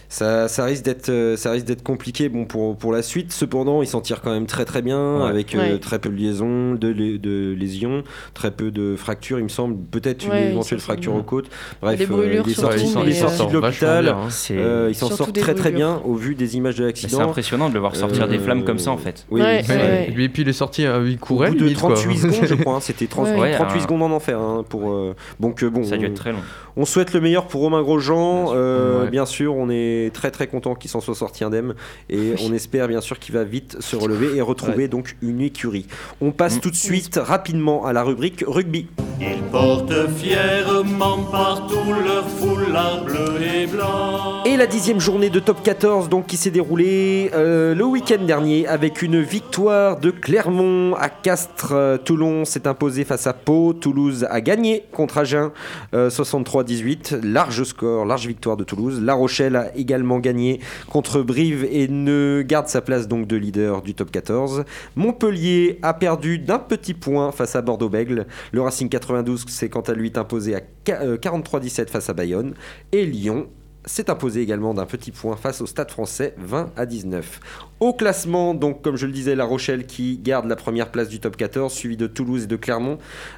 Ça, ça risque d'être, euh, ça risque d'être compliqué bon, pour, pour la suite. Cependant, il s'en tire quand même très très bien, Ouais. avec euh, très peu de liaisons, de, de lésions, très peu de fractures, il me semble. Peut-être une Ouais, éventuelle fracture aux côtes. Bref, Des euh, brûlures il est surtout, sorti, Ouais, il est sorti euh, de l'hôpital. bien, hein. Euh, il s'en sort très très bien au vu des images de mais c'est l'accident. impressionnant de le voir sortir des Euh, flammes comme ça en fait. Oui, Ouais, oui, ouais, ouais. ouais. Et puis il est sorti, euh, il Au courait bout de limite, quoi. 38 secondes, je crois. hein, C'était 30 Ouais. 38 un- secondes en enfer. hein, pour, euh, donc, euh, bon, Ça a dû on- être très long. On souhaite le meilleur pour Romain Grosjean. Euh. Bien sûr, on est très très content qu'il s'en soit sorti indemne et on espère bien sûr qu'il va vite se relever et retrouver donc une écurie. On passe Mm. tout de suite rapidement à la rubrique rugby. Ils portent fièrement partout leur foulard bleu et blanc. Et la dixième journée de top 14 donc qui s'est déroulée euh, le week-end dernier avec une victoire de Clermont à Castres. Euh, Toulon s'est imposé face à Pau. Toulouse a gagné contre Agen euh, 63-18. Large score, large victoire de Toulouse. La Rochelle a également gagné contre Brive et ne garde sa place donc de leader du top 14. Montpellier a perdu d'un petit point face à Bordeaux-Bègle. Le Racing 92 s'est quant à lui imposé à qua- euh, 43-17 face à Bayonne. Et Lyon s'est imposé également d'un petit point face au Stade français 20 à 19. Au classement, donc comme je le disais, La Rochelle qui garde la première place du top 14, suivi de Toulouse et de Clermont.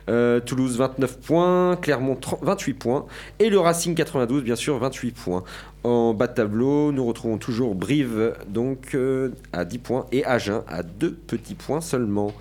Euh, Toulouse 29 points, Clermont 30 28 points et le Racing 92 bien sûr 28 points. En bas de tableau, nous retrouvons toujours Brive donc euh, à 10 points et Agen à 2 petits points seulement.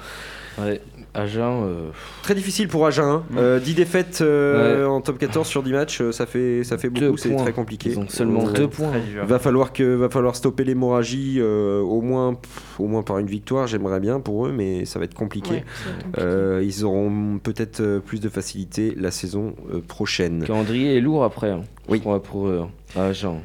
Agen, euh, Très difficile pour Agen. hein. Euh, 10 défaites euh, en top 14 sur 10 matchs, euh, ça fait, ça fait beaucoup, c'est points. très compliqué. ils ont seulement Euh, deux points. Très dur. Va falloir que va falloir stopper l'hémorragie euh, au moins pff, au moins par une victoire. J'aimerais bien pour eux, mais ça va être compliqué. Ouais, ça va être compliqué. Euh, ils auront peut-être plus de facilité la saison prochaine. Le calendrier est lourd après. hein. Oui. Pour, pour eux. hein. Agen.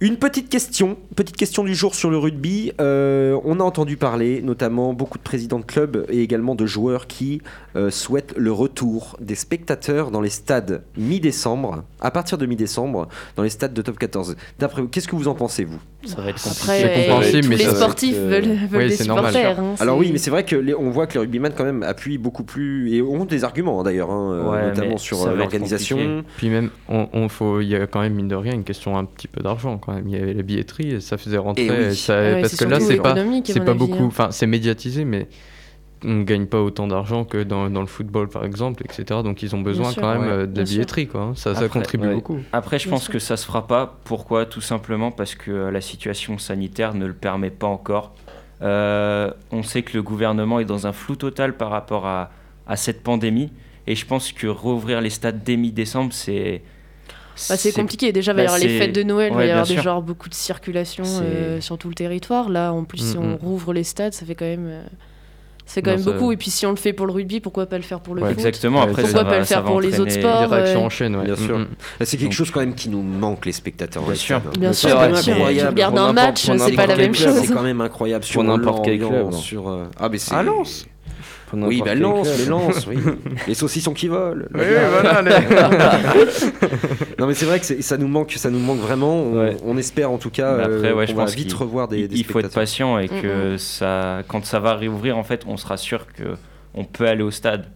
Une petite question, petite question du jour sur le rugby. Euh, on a entendu parler, notamment beaucoup de présidents de clubs et également de joueurs qui euh, souhaitent le retour des spectateurs dans les stades mi-décembre, à partir de mi-décembre, dans les stades de top 14. D'après vous, qu'est-ce que vous en pensez vous? Ça va être compliqué. Après, C'est euh, tous mais les sportifs euh, veulent, veulent oui, des c'est normal. supporters. hein, Alors oui, mais c'est vrai que les- on voit que les rugbyman quand même appuient beaucoup plus et ont des arguments d'ailleurs, hein, Ouais, notamment sur l'organisation. Puis même, on, on faut, il y a quand même mine de rien une question un petit peu d'argent. Quand même. Il y avait la billetterie et ça faisait rentrer. Et oui. et ça- Ouais, parce que là, c'est pas, c'est pas avis, beaucoup. hein. Enfin, c'est médiatisé, mais on gagne pas autant d'argent que dans, dans le football, par exemple, etc. Donc ils ont besoin sûr. quand même Ouais, euh, de la sûr. billetterie, quoi. hein. Ça, contribue ouais. beaucoup. Après, je Bien pense sûr. que ça se fera pas. Pourquoi? Tout simplement parce que euh, la situation sanitaire ne le permet pas encore. Euh, on sait que le gouvernement est dans un flou total par rapport à, à cette pandémie. Et je pense que rouvrir les stades dès mi-décembre, c'est. Bah, c'est compliqué. Déjà, il va y bah, avoir les fêtes de Noël, il va y avoir déjà beaucoup de circulation euh, sur tout le territoire. Là, en plus, si Mm, on mm. rouvre les stades, ça fait quand même, euh, c'est quand Non, même ça- beaucoup. Et puis, si on le fait pour le rugby, pourquoi pas le faire pour le Ouais, foot Exactement. Après, Pourquoi ça pas va- le faire pour les autres sports Les réactions ouais. en chaîne, ouais. Bien sûr. Mm, mm. C'est quelque Donc- chose quand même qui nous manque les spectateurs. Bien sûr. Bien sûr, c'est incroyable. regardes Pour un match, c'est pas la même chose. C'est quand même incroyable sur Pour n'importe quel club. Sur, euh, Ah, mais c'est. Ah, Lens Oui, bah lance, les lances, oui. les saucissons qui volent. Oui, voilà. les- Non, mais c'est vrai que ça nous manque, ça nous manque vraiment. On, Ouais. on espère en tout cas Mais après, euh, ouais, qu'on je va pense vite revoir des, il, des il faut être patient et que ça, quand ça va réouvrir, en fait, on sera sûr que on peut aller au stade.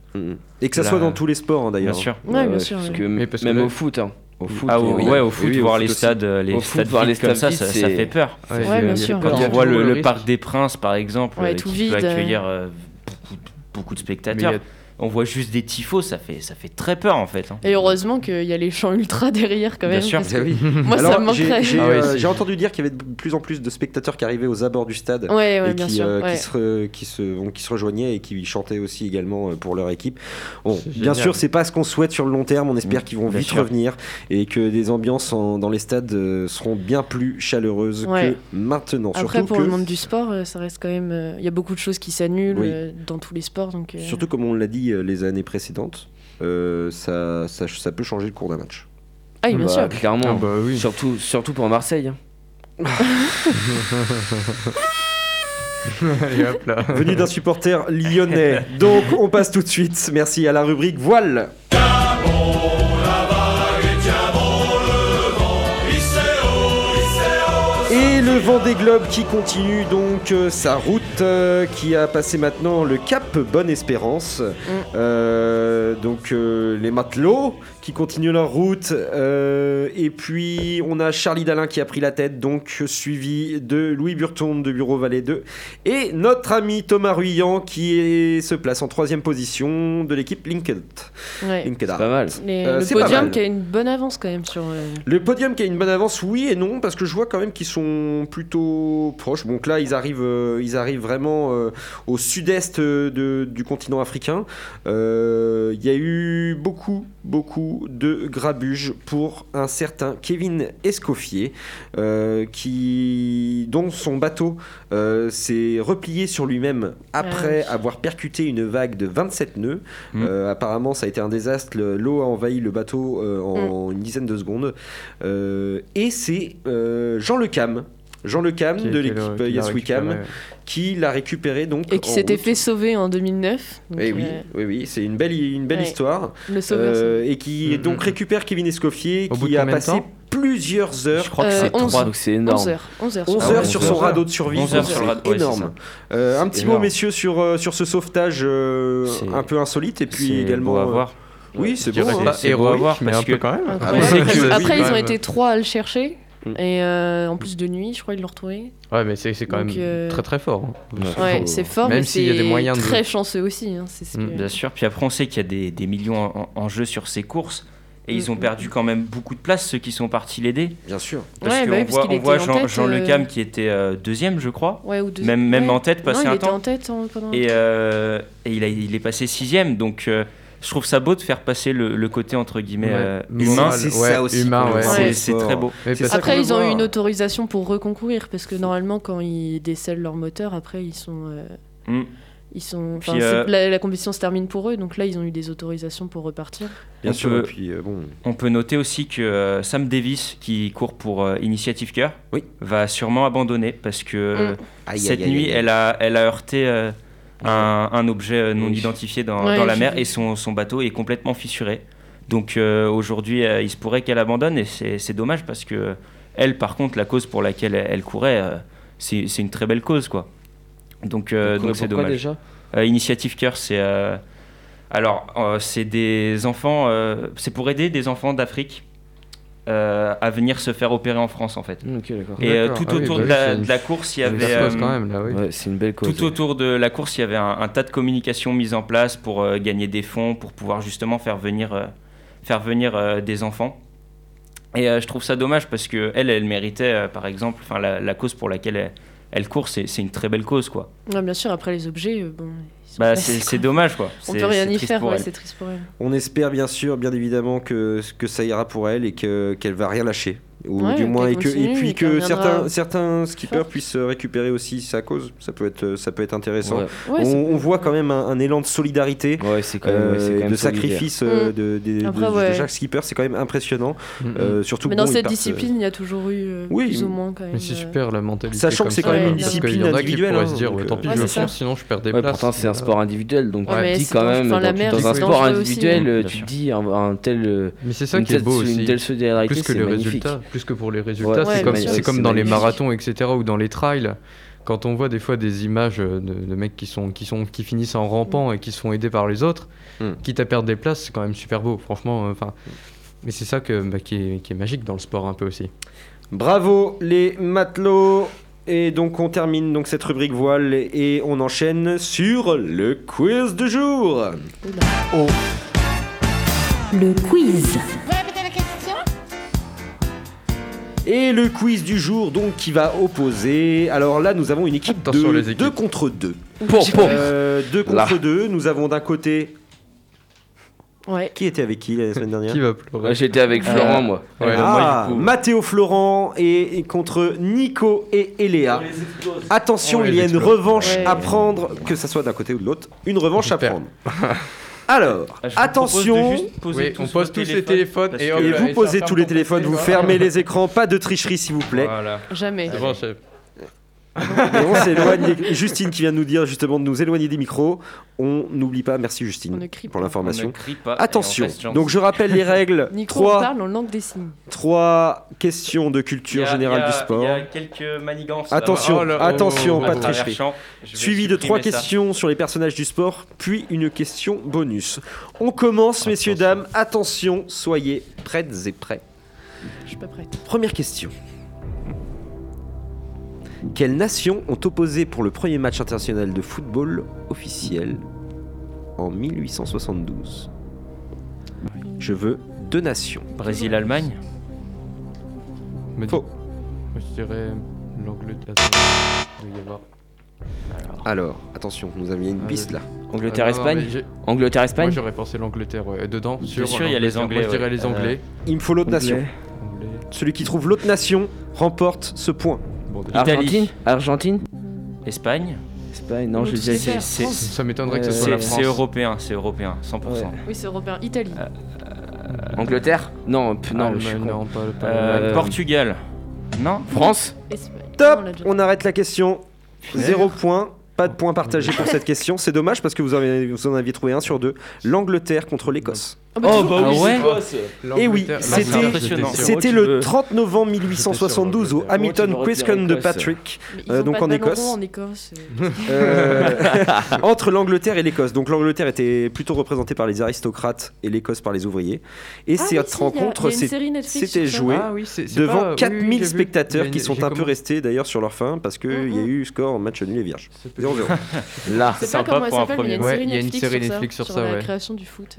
Et que ça Là- soit dans tous les sports hein, d'ailleurs. Bien sûr. Ouais, bien sûr. Parce que Mais parce même là- au foot, hein. Au foot, Ah euh, ouais, oui. au foot, Oui, au voir foot les aussi. stades, les Au foot, stades voir les vides comme ça, stades ça, fait peur. Ouais, bien sûr. Quand on voit le, parc des Princes, par exemple, Ouais, euh, tout qui vide, peut euh. accueillir euh, beaucoup, beaucoup de spectateurs, on voit juste des tifos, ça fait, ça fait très peur en fait. hein. Et heureusement qu'il y a les chants ultra derrière quand Bien même. sûr. parce que Ah oui. Moi, ça me j'ai- manquerait. J'ai Ah ouais, euh, entendu dire qu'il y avait de plus en plus de spectateurs qui arrivaient aux abords du stade. Ouais, ouais, et bien qui, sûr. euh, ouais. qui, se, qui, se, qui se rejoignaient et qui chantaient aussi également euh, pour leur équipe. Bon, bien génial. sûr, c'est pas ce qu'on souhaite sur le long terme. On espère Mm, qu'ils vont bien vite sûr. revenir et que des ambiances en- dans les stades euh, seront bien plus chaleureuses Ouais. que maintenant. Après, surtout pour que, le monde du sport, ça reste quand même. euh, Il y a beaucoup de choses qui s'annulent Oui. euh, dans tous les sports. Donc, euh, surtout comme on l'a dit euh, les années précédentes, euh, ça, ça, ça peut changer le cours d'un match. Ah, oui, bien Bah, sûr. Clairement. Ah bah oui. Surtout, surtout pour Marseille. hein. Allez, hop là. Venu d'un supporter lyonnais. Donc on passe tout de suite. Merci à la rubrique voile. Vent des globes qui continue donc euh, sa route, euh, qui a passé maintenant le cap Bonne Espérance. Euh, donc euh, les matelots qui continuent leur route. euh, et puis on a Charlie Dalin qui a pris la tête, donc suivi de Louis Burton de Bureau Vallée 2. Et notre ami Thomas Ruyant qui est- se place en troisième position de l'équipe Linked. Ouais. Linked C'est pas mal. Les- Euh, le pas podium mal. qui a une bonne avance quand même sur. euh, Le podium qui a une bonne avance, oui et non, parce que je vois quand même qu'ils sont plutôt proches. Donc là, ils arrivent, euh, ils arrivent vraiment euh, au sud-est euh, de- du continent africain. Euh, Il y a eu beaucoup, beaucoup de grabuge pour un certain Kevin Escoffier, euh, qui, dont son bateau euh, s'est replié sur lui-même après avoir percuté une vague de 27 nœuds. Mm. Euh, apparemment, ça a été un désastre. Le- L'eau a envahi le bateau euh, en une dizaine de secondes. Euh, et c'est euh, Jean Le Cam. Jean Le Cam Qui- de l'équipe Yes We Cam qui l'a récupéré donc Et qui s'était fait sauver en 2009. donc, Eh oui, euh, oui, oui, c'est une belle, une belle Ouais. histoire. le sauveur. Euh, et qui Mhm. donc récupère Kevin Escoffier Au qui a passé plusieurs heures, Je crois que Euh, c'est 11. trois. Donc c'est énorme. 11 heures. 11 heures. 11 sur- heures ouais, sur 11 son heures. radeau de survie. 11 heures sur le radeau, ouais, c'est énorme. ça. Euh, un petit Énorme. mot, messieurs, sur, euh, sur ce sauvetage euh, un peu insolite et puis C'est également. beau à voir. Oui, c'est Je beau. dirais hein. pas c'est beau à héroïque, voir mais parce un peu que- quand même. Ah, Après, oui, ils ont été trois à le chercher. Mm. Et euh, en plus de nuit, je crois, ils l'ont retrouvé. Ouais, mais c'est quand Donc, même euh, très très fort. hein. Ouais, c'est fort, Même mais s'il y a des c'est moyens de- très chanceux aussi. hein, ce Mm, que- Bien sûr. Puis après, on sait qu'il y a des, des millions en, en jeu sur ces courses. Et ils ont Mm, perdu quand même beaucoup de place, ceux qui sont partis l'aider. Bien sûr. Parce Ouais, qu'on bah voit, on était Jean, tête, Jean Le euh, Cam qui était euh, deuxième, je crois. Ouais, ou deux- Même- même ouais. en tête, passer non, un il était temps. en tête en- pendant un Et, temps. euh, et il, a, il est passé sixième. Donc euh, je trouve ça beau de faire passer le, le côté entre guillemets Ouais. euh, humain. C'est ouais, ça aussi C'est très beau. Après, ils ont eu une autorisation pour reconcourir parce que normalement, quand ils décèlent leur moteur, après, ils sont. euh, Mm. Ils sont, Puis, euh, la, la compétition se termine pour eux, donc là ils ont eu des autorisations pour repartir. Bien On sûr. peut- Et puis, euh, bon. On peut noter aussi que euh, Sam Davis, qui court pour euh, Initiative Cœur, Oui. va sûrement abandonner parce que Mm. Aïe, cette aïe, aïe, nuit, aïe. elle a, elle a heurté euh, un, un objet euh, non identifié dans, Ouais, dans la mer et son, son bateau est complètement fissuré. Donc euh, aujourd'hui, euh, il se pourrait qu'elle abandonne et c'est dommage parce que elle, par contre, la cause pour laquelle elle, courait, c'est une très belle cause, quoi. Donc c'est dommage. déjà? Initiative Cœur, c'est alors c'est des enfants, c'est pour aider des enfants d'Afrique euh, à venir se faire opérer en France en fait. D'accord. Et euh, tout Ah oui, autour bah de, la, c'est une- de la course, il y avait euh, oui. Ouais, c'est une belle cause. tout autour de la course, il y avait un, un tas de communications mises en place pour euh, gagner des fonds, pour pouvoir justement faire venir, euh, faire venir euh, des enfants. Et euh, je trouve ça dommage parce que elle, elle méritait, euh, par exemple, enfin la, la cause pour laquelle elle, elle court, c'est c'est une très belle cause, quoi. Ouais, bien sûr, après les objets, euh, bon. Bah, c'est dommage, quoi. On C'est- peut rien y faire, pour ouais, elle. c'est triste pour elle. On espère bien sûr, bien évidemment, que, que ça ira pour elle et que- qu'elle va rien lâcher. Ou Ouais, du moins, et, puis que certains, certains skippers puissent récupérer aussi sa cause. Ça peut être, ça peut être intéressant. Ouais. Ouais, c'est- on, on voit quand même un, un élan de solidarité. Ouais, c'est quand même, ouais, c'est euh, quand même de solidaire. sacrifice euh, de, des- de- Après, de ouais. chaque skipper, c'est quand même impressionnant. Mm, mm. Euh, surtout Mais dans bon, cette partent, discipline, il y a toujours eu euh, Oui, plus ou moins quand même. Mais c'est euh, super la mentalité. Sachant que c'est quand même une discipline individuelle, pourraient hein, se dire, euh, tant pis, je le fonce, sinon je perds des places. pourtant c'est un sport individuel, donc tu dis quand même, dans- c'est un sport individuel, hein. euh, tu dis un, tel, euh, Mais c'est ça qui est beau aussi. Plus que magnifique. résultats, plus que pour les résultats, Ouais, c'est comme, c'est dans les marathons, etc. ou dans les trails. Quand on voit des fois des images de, de mecs qui sont qui sont qui finissent en rampant et qui sont aidés par les autres, Mm. quitte à perdre des places, c'est quand même super beau. Franchement, euh, enfin. mais c'est ça que bah, qui, est, qui est magique dans le sport un peu aussi. Bravo les matelots et donc on termine donc cette rubrique voile et on enchaîne sur le quiz du jour. Oh. Le quiz. Et le quiz du jour donc qui va opposer. Alors là nous avons une équipe Attention, de les équipes. 2 contre 2. Pour, pour. Euh, deux Là. contre 2, nous avons d'un côté Ouais. qui était avec qui la semaine dernière Qui va pleurer Ouais, J'étais avec Florent, moi. Ouais. Euh, Ah, moi, coup, Mathéo Florent et, et contre Nico et Eléa. Attention, il y a une revanche Ouais. à prendre, que ça soit d'un côté ou de l'autre, une revanche à prendre. Alors, ah, je attention, propose de juste poser Oui, tous on pose tous les téléphones et vous posez tous les téléphones, vous fermez les écrans, pas de tricherie s'il vous plaît. Voilà. Jamais. C'est bon, chef. Et on s'éloigne. Justine qui vient de nous dire justement de nous éloigner des micros. On n'oublie pas, merci On Justine ne crie pour pas. On l'information. ne crie pas et on Attention, reste gentil. donc je rappelle les règles. Nico, on Trois, parle en langue des signes. trois questions de Il y culture a- générale il y a- du sport. Il y a quelques manigances. Attention, Oh attention, oh, pas de tricherie. Travers-champ. Je vais Suivi de trois supprimer ça. questions sur les personnages du sport, puis une question bonus. On commence, messieurs, dames. Attention, soyez prêtes et prêts. Je suis pas prête. Première question. Quelles nations ont opposé pour le premier match international de football officiel en 1872 Je veux deux nations. Brésil-Allemagne Me Faux. Moi, je dirais l'Angleterre. Alors, attention, nous avions une Ah, piste là. Ah, Angleterre-Espagne mais j'ai- Moi, Angleterre-Espagne j'aurais pensé l'Angleterre. Ouais. Et dedans, sûr, sûr, il y a les. Moi, Anglais, je dirais ouais. les Anglais. Il me faut l'autre nation. Anglais. Celui qui trouve l'autre nation remporte ce point. Bon, déjà, Argentine Argentine Espagne Espagne Non, je disais c'est- faire. c'est. France. ça m'étonnerait que ce Euh, soit la C'est France. c'est européen, c'est européen, 100%. Ouais. Oui, c'est européen. Italie. Angleterre Non, p- non, je suis con. non, pas, pas Euh, Euh, Portugal Non France Espagne. Top On l'a déjà- On arrête la question. Zéro point. Pas de point partagé pour cette question. C'est dommage parce que vous, avez- vous en aviez trouvé un sur deux. L'Angleterre contre l'Écosse. Oh, bah, Oh, bah oui, Ah ouais Et oui, L'Angleterre- c'était- le veux- 30 novembre 1872 au. Hamilton Quizcon de Patrick, euh, donc en Écosse. en Écosse. euh. euh, entre l'Angleterre et l'Écosse. Donc l'Angleterre était plutôt représentée par les aristocrates et l'Écosse par les ouvriers. Et Ah oui, cette rencontre s'était jouée Ah oui, devant pas- oui, 4000 oui, j'ai vu. spectateurs qui sont un peu restés d'ailleurs sur leur fin parce qu'il y a eu score en match nul et vierge. Ça peut- 0-0. Là. C'est pas Sympa pour un s'appelle, mais il y a une premier. il y a une Netflix série sur ça, Netflix sur ça, la création du foot.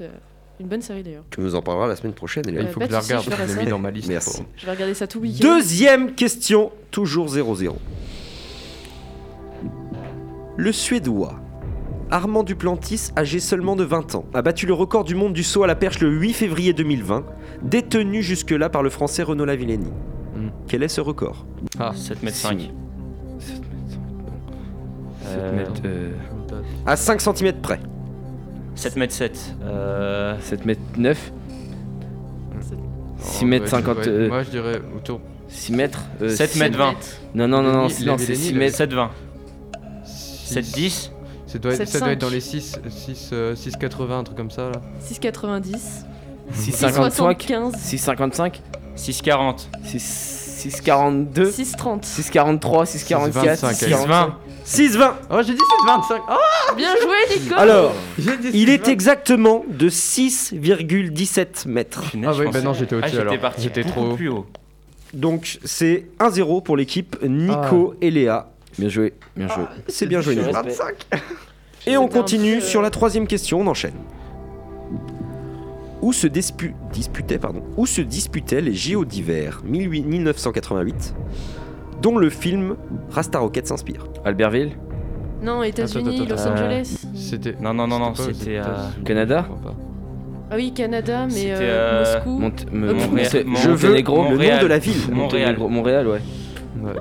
Une bonne série d'ailleurs. Tu nous en parleras la semaine prochaine. Il Euh, faut que je la regarde, je l'ai mis dans ma liste. Merci. pour- Je vais regarder ça tout week-end. Deuxième question, toujours 0-0. Le Suédois Armand Duplantis, âgé seulement de 20 ans, a battu le record du monde du saut à la perche le 8 février 2020, détenu jusque-là par le français Renaud Lavillenie. Hmm. Quel est ce record? Ah, 7 mètres 5. 7 mètres. Euh, 7 mètres. euh, À 5 cm près. 7 mètres 7. Euh, 7 mètres 9 6 Oh, mètres ouais, 50. ouais, euh, Moi, je dirais autour. 6 mètres euh, 7 six- mètres 20. Non, non, non, non, c'est 6 Lenny, mètres. 7 20. 7 7 10. Ça doit, être, ça 7,5. doit être dans les 6, 6, euh, 6,80, un truc comme ça là. 6,90. 6,55 6,75. 6,55 6 40. 6 6,42 6,30. 6,43, 6,44, 6,25. 6-20 Oh, j'ai dit 6,25. Oh Bien joué, Nico Alors, il est 6,25. exactement de 6,17 mètres. Ah ouais, pensais- bah non, j'étais Ah, au-dessus, j'étais alors. parti J'étais trop haut. plus haut. Donc c'est 1-0 pour l'équipe Nico et Léa. Bien joué, bien joué. C'est bien joué. Nico. 25. Et on continue sur la troisième question, on enchaîne. Où se dispu- disputait, pardon, où se disputaient les JO d'hiver? 18 1988, dont le film Rasta Rocket s'inspire Albertville Non, États-Unis, Los Angeles. C'était. Non, non, non, non, c'était États-Unis, Canada. Ah oui, Canada, mais C'était, euh, euh, Moscou. Mont- me- Montréal. Monté- Mon- Je veux Monténégro le nom Montréal. de la ville. Montréal. Montréal, ouais. Ouais.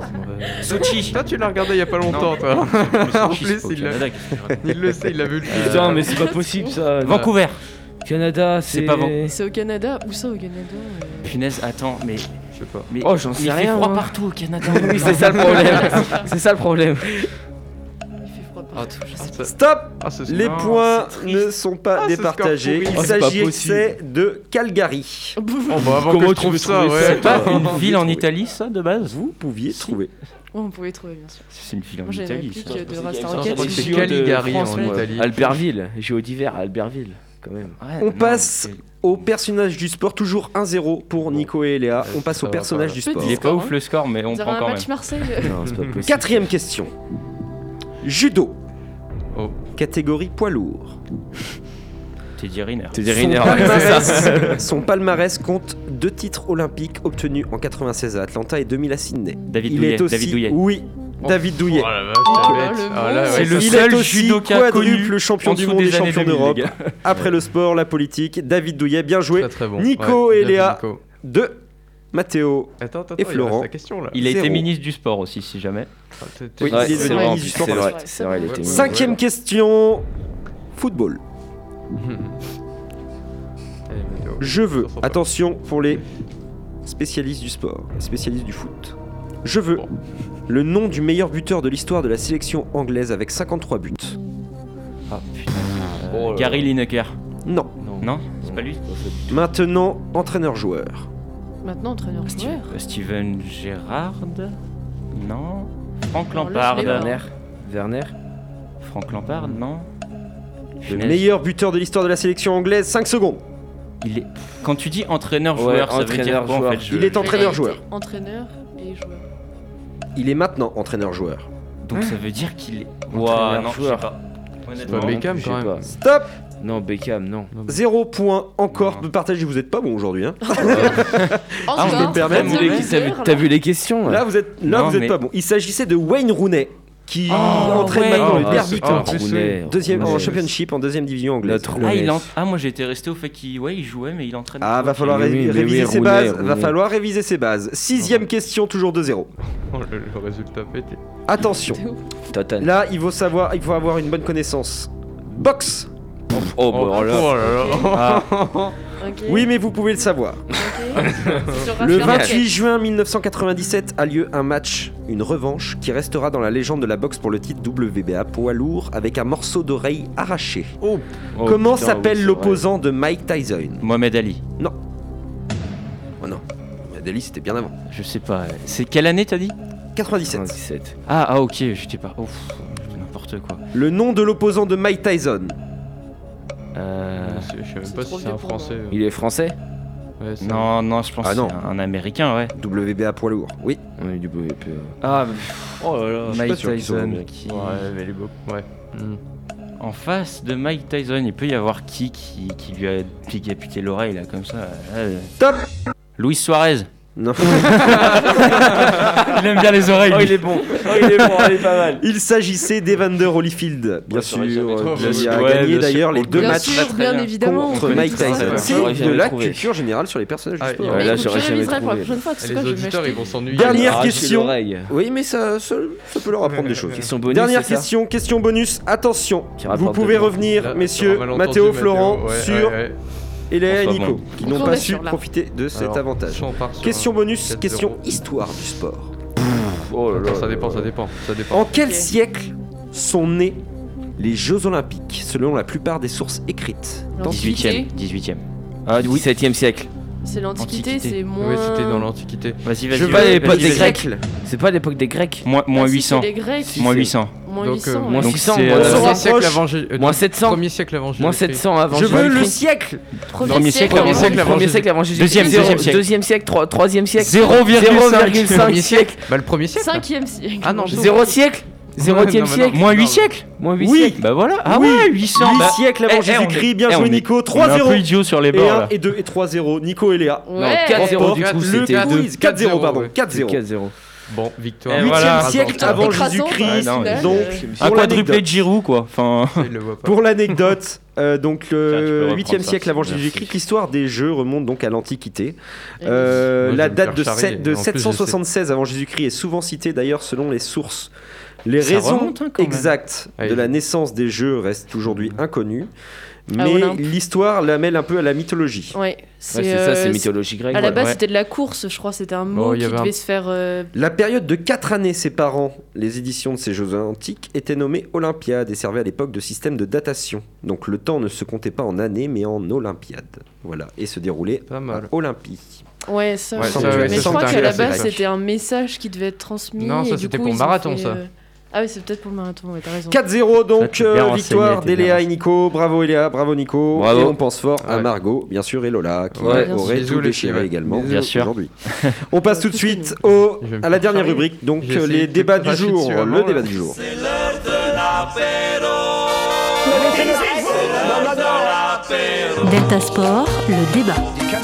Sochi. Toi, tu l'as regardé il y a pas longtemps, toi. En plus, il Canada, il le sait, il l'a vu le film. Putain, mais c'est pas possible ça. Vancouver. Canada, c'est pas Van- C'est au Canada. Où ça au Canada euh Punaise, attends, mais. Je sais pas. mais Oh, j'en il sais fait rien, froid moi. partout au Canada. Oui, c'est ça le problème. c'est ça le problème. Il fait froid Ah, Stop ah, Les Non, points triste. ne sont pas Ah, départagés. Il. Oh, s'agissait de Calgary. Oh, bah avant Comment que je tu ça, trouver ouais. ça, C'est pas une ville en. Italie, ça, de base Vous pouviez Si. trouver. Oh, on pouvait trouver, bien sûr. C'est une ville en Moi, Italie. réplique ça. de C'est Caligari en. Italie. Albertville, JO d'hiver, Albertville, quand même. Ouais, On non, passe au personnage du sport, toujours 1-0 pour Nico et Léa. On passe au personnage pas. du sport. Il est pas ouf hein. le score, mais on prend un quand match même. Marseille. Non, c'est pas possible. Quatrième question. Judo. Oh. Catégorie poids lourd. Teddy Riner. Son Riner, palmarès, son palmarès compte deux titres olympiques obtenus en 96 à Atlanta et 2000 à Sydney. David Il Douillet. est aussi, David Douillet. oui, David Douillet. Oh la vache, Oh bête. le Ah, là, monstre. ouais, C'est le Il seul judoka quadruple champion du monde et champion 2000, d'Europe. Après le sport, la politique, David Douillet, bien joué. Très très bon. Nico Ouais, et Léa. Nico. De Mathéo. Attends, attends, Et attends, il Florent. la question là. Il a été ministre du sport aussi, si jamais. Ah, Oui, Ouais, il est devenu ministre du c'est sport. vrai, c'est vrai, il était Ouais. Cinquième question. Football. Je veux, attention pour les spécialistes du sport, les spécialistes du foot. Je veux Bon. Le nom du meilleur buteur de l'histoire de la sélection anglaise avec 53 buts. Ah, putain. Euh, Oh. Gary Lineker. Non. Non, c'est pas lui. Maintenant, entraîneur-joueur. Maintenant, entraîneur Steve- joueur. euh, Steven Gerrard Non. Là, Lampard. Werner. Werner. Frank Lampard, non. Le meilleur buteur de l'histoire de la sélection anglaise, 5 secondes. Il est... Quand tu dis entraîneur-joueur, Ouais, ça veut dire quoi en entraîneur-joueur. fait je- Il est entraîneur-joueur. Entraîneur et joueur. Il est maintenant entraîneur-joueur. Donc ça veut dire qu'il est. Ouah, non, je sais Entraîneur-joueur. pas. Beckham, Je sais quand même. pas. Stop Non, Beckham, non. Zéro point encore Non. de partagé. Vous êtes pas bon aujourd'hui. Hein. Encore, je vais me permettre, très vous bien, T'as vu- T'as les questions Là, là vous êtes, là, Non, vous êtes mais- pas bon. Il s'agissait de Wayne Rooney qui Oh, entraîne ouais. maintenant le Oh, Derby County. Rooney, Deuxième en championship, en deuxième division anglaise. Ah, il en- ah, moi j'étais resté au fait qu'il ouais, il jouait, mais il entraîne. Ah, va falloir ré- oui, réviser oui, ses Rooney, bases. Va falloir réviser ses bases. Sixième question, toujours 2-0. Oh, le, le résultat pété. Attention. Là, il faut savoir, il faut avoir une bonne connaissance. Box. Oh, bah alors là. Oh là là. Ah. Oui, mais vous pouvez le savoir. Le Rasta 28 Rocket. juin 1997 a lieu un match, une revanche, qui restera dans la légende de la boxe pour le titre WBA poids lourd avec un morceau d'oreille arraché. Oh, Comment putain, s'appelle oui, l'opposant de Mike Tyson? Mohamed Ali. Oh non, Deli c'était bien avant. Je sais pas. C'est quelle année t'as dit? 97. 97. ah, ah, ok, j'étais pas. Ouf, n'importe quoi. Le nom de l'opposant de Mike Tyson. Euh... Je sais- même pas si c'est un français. euh. Il est français Ouais, Non, non, je pense Ah que non. c'est un, un américain, ouais. WBA poids lourd. Oui. Oui, WP. Ah, Oh là là. Mike Tyson. qui- Ouais, mais il est beau. Ouais. Hmm. En face de Mike Tyson, il peut y avoir qui qui, qui lui a décapité l'oreille là comme ça euh, Top Luis Suarez. Non. il aime bien les oreilles. Oh, il est bon. Oh, il est bon, il est pas mal. Il s'agissait d'Evander Holyfield, bien Ouais, sûr, euh, qui a Ouais, gagné d'ailleurs les deux Bien matchs sûr, bien évidemment. contre Mike. Tyson. C'est de la culture générale sur les personnages du Ah, sport. Ouais, Mais là, j'aurais je jamais réviserai pour la trouvé. sais les auditeurs, ils vont s'ennuyer. Dernière Arracher question. Oui, mais ça, ça, ça peut leur apprendre des choses. Question bonus. Dernière question, question bonus. Attention, vous pouvez revenir, messieurs, Mathéo, Florent, sur ouais, ouais. Léa et Nico, qui On n'ont pas su là. profiter de cet Alors, avantage. Question bonus, 4-0. question histoire du sport. Oh là là. Ça dépend, ça dépend. Ça dépend. En quel siècle sont nés les Jeux Olympiques, selon la plupart des sourses écrites? L'Antiquité. 18ème. 18ème. Ah, oui, 7ème siècle. C'est l'Antiquité, Antiquité. c'est moins. Oui, c'était dans l'Antiquité. Vas-y, vas-y. Je vas-y, pas l'époque des. Grecs. C'est pas l'époque des Grecs? Moins, moins Ah, si, 800. c'est les Grecs. Si, Moins c'est- 800. Moins Donc, 800. euh, moins Donc 600, c'est, moins euh, siècle avant euh, Moins 700. Premier siècle avant Moins Jésus-Christ. 700 avant Je veux le siècle Premier siècle Premier avant siècle avant Premier Jésus- siècle avant Jésus-Christ. Deuxième, deuxième siècle. Deuxième siècle, trois- troisième siècle. 0,5. 0,5 siècle. Bah, le premier siècle. Cinquième siècle. Ah non, Zéro siècle. Zérotième non, mais non. siècle. Moins 8 siècles Moins 8 Oui. siècles. Bah voilà. Ah Oui. ouais, 800. 8 bah- siècles avant Eh, eh, Jésus-Christ, est- bien eh, joué on est- Nico, On est un 3-0. peu idiot sur les Et bords 1 là. et 2 et 3-0, Nico et Léa. Ouais. 4-0 du coup, c'était quiz. 4-0, pardon, ouais. 4-0. 4-0. Bon, victoire. Et 8e voilà. siècle avant Jésus-Christ. ouais, non, final, donc, Un quadruplé de Giroud quoi. Enfin. Pour l'anecdote, euh, donc le reprendre 8e ça. siècle avant. Jésus-Christ, l'histoire des jeux remonte donc à l'Antiquité. Euh, Moi, la date de, charrier. sept- de En plus, je sais. 776 avant Jésus-Christ est souvent citée d'ailleurs selon les sources. Les Ça raisons remonte, hein, exactes Ah, de la naissance des jeux restent aujourd'hui inconnues, mais Olympe. l'histoire la mêle un peu à la mythologie. Ouais, Ouais, c'est ça, euh, c'est mythologie grecque. À la base, Ouais. c'était de la course, je crois. C'était un mot Bon, qui un- devait se faire. euh, La période de 4 années séparant les éditions de ces Jeux antiques était nommée Olympiade et servait à l'époque de système de datation. Donc le temps ne se comptait pas en années mais en Olympiade. Voilà, et se déroulait Pas mal. à Olympie. Ouais, ça. Ouais, je- ça, mais je ça, crois qu'à la base, c'était un message qui devait être transmis. Non, ça, c'était pour marathon, fait, ça. euh, Ah oui, c'est peut-être pour le marathon, ouais, t'as raison. 4-0 Ça, donc, euh, victoire d'Eléa et. Nico. Bravo Eléa, bravo Nico. Bravo. Et on pense fort à. Margot, bien sûr, et Lola, qui Ouais, aurait tout déchiré également Bien sûr. aujourd'hui. on passe tout de suite au, à la dernière rubrique, donc euh, les débats du jour. Le débat du jour. Delta Sport, le débat.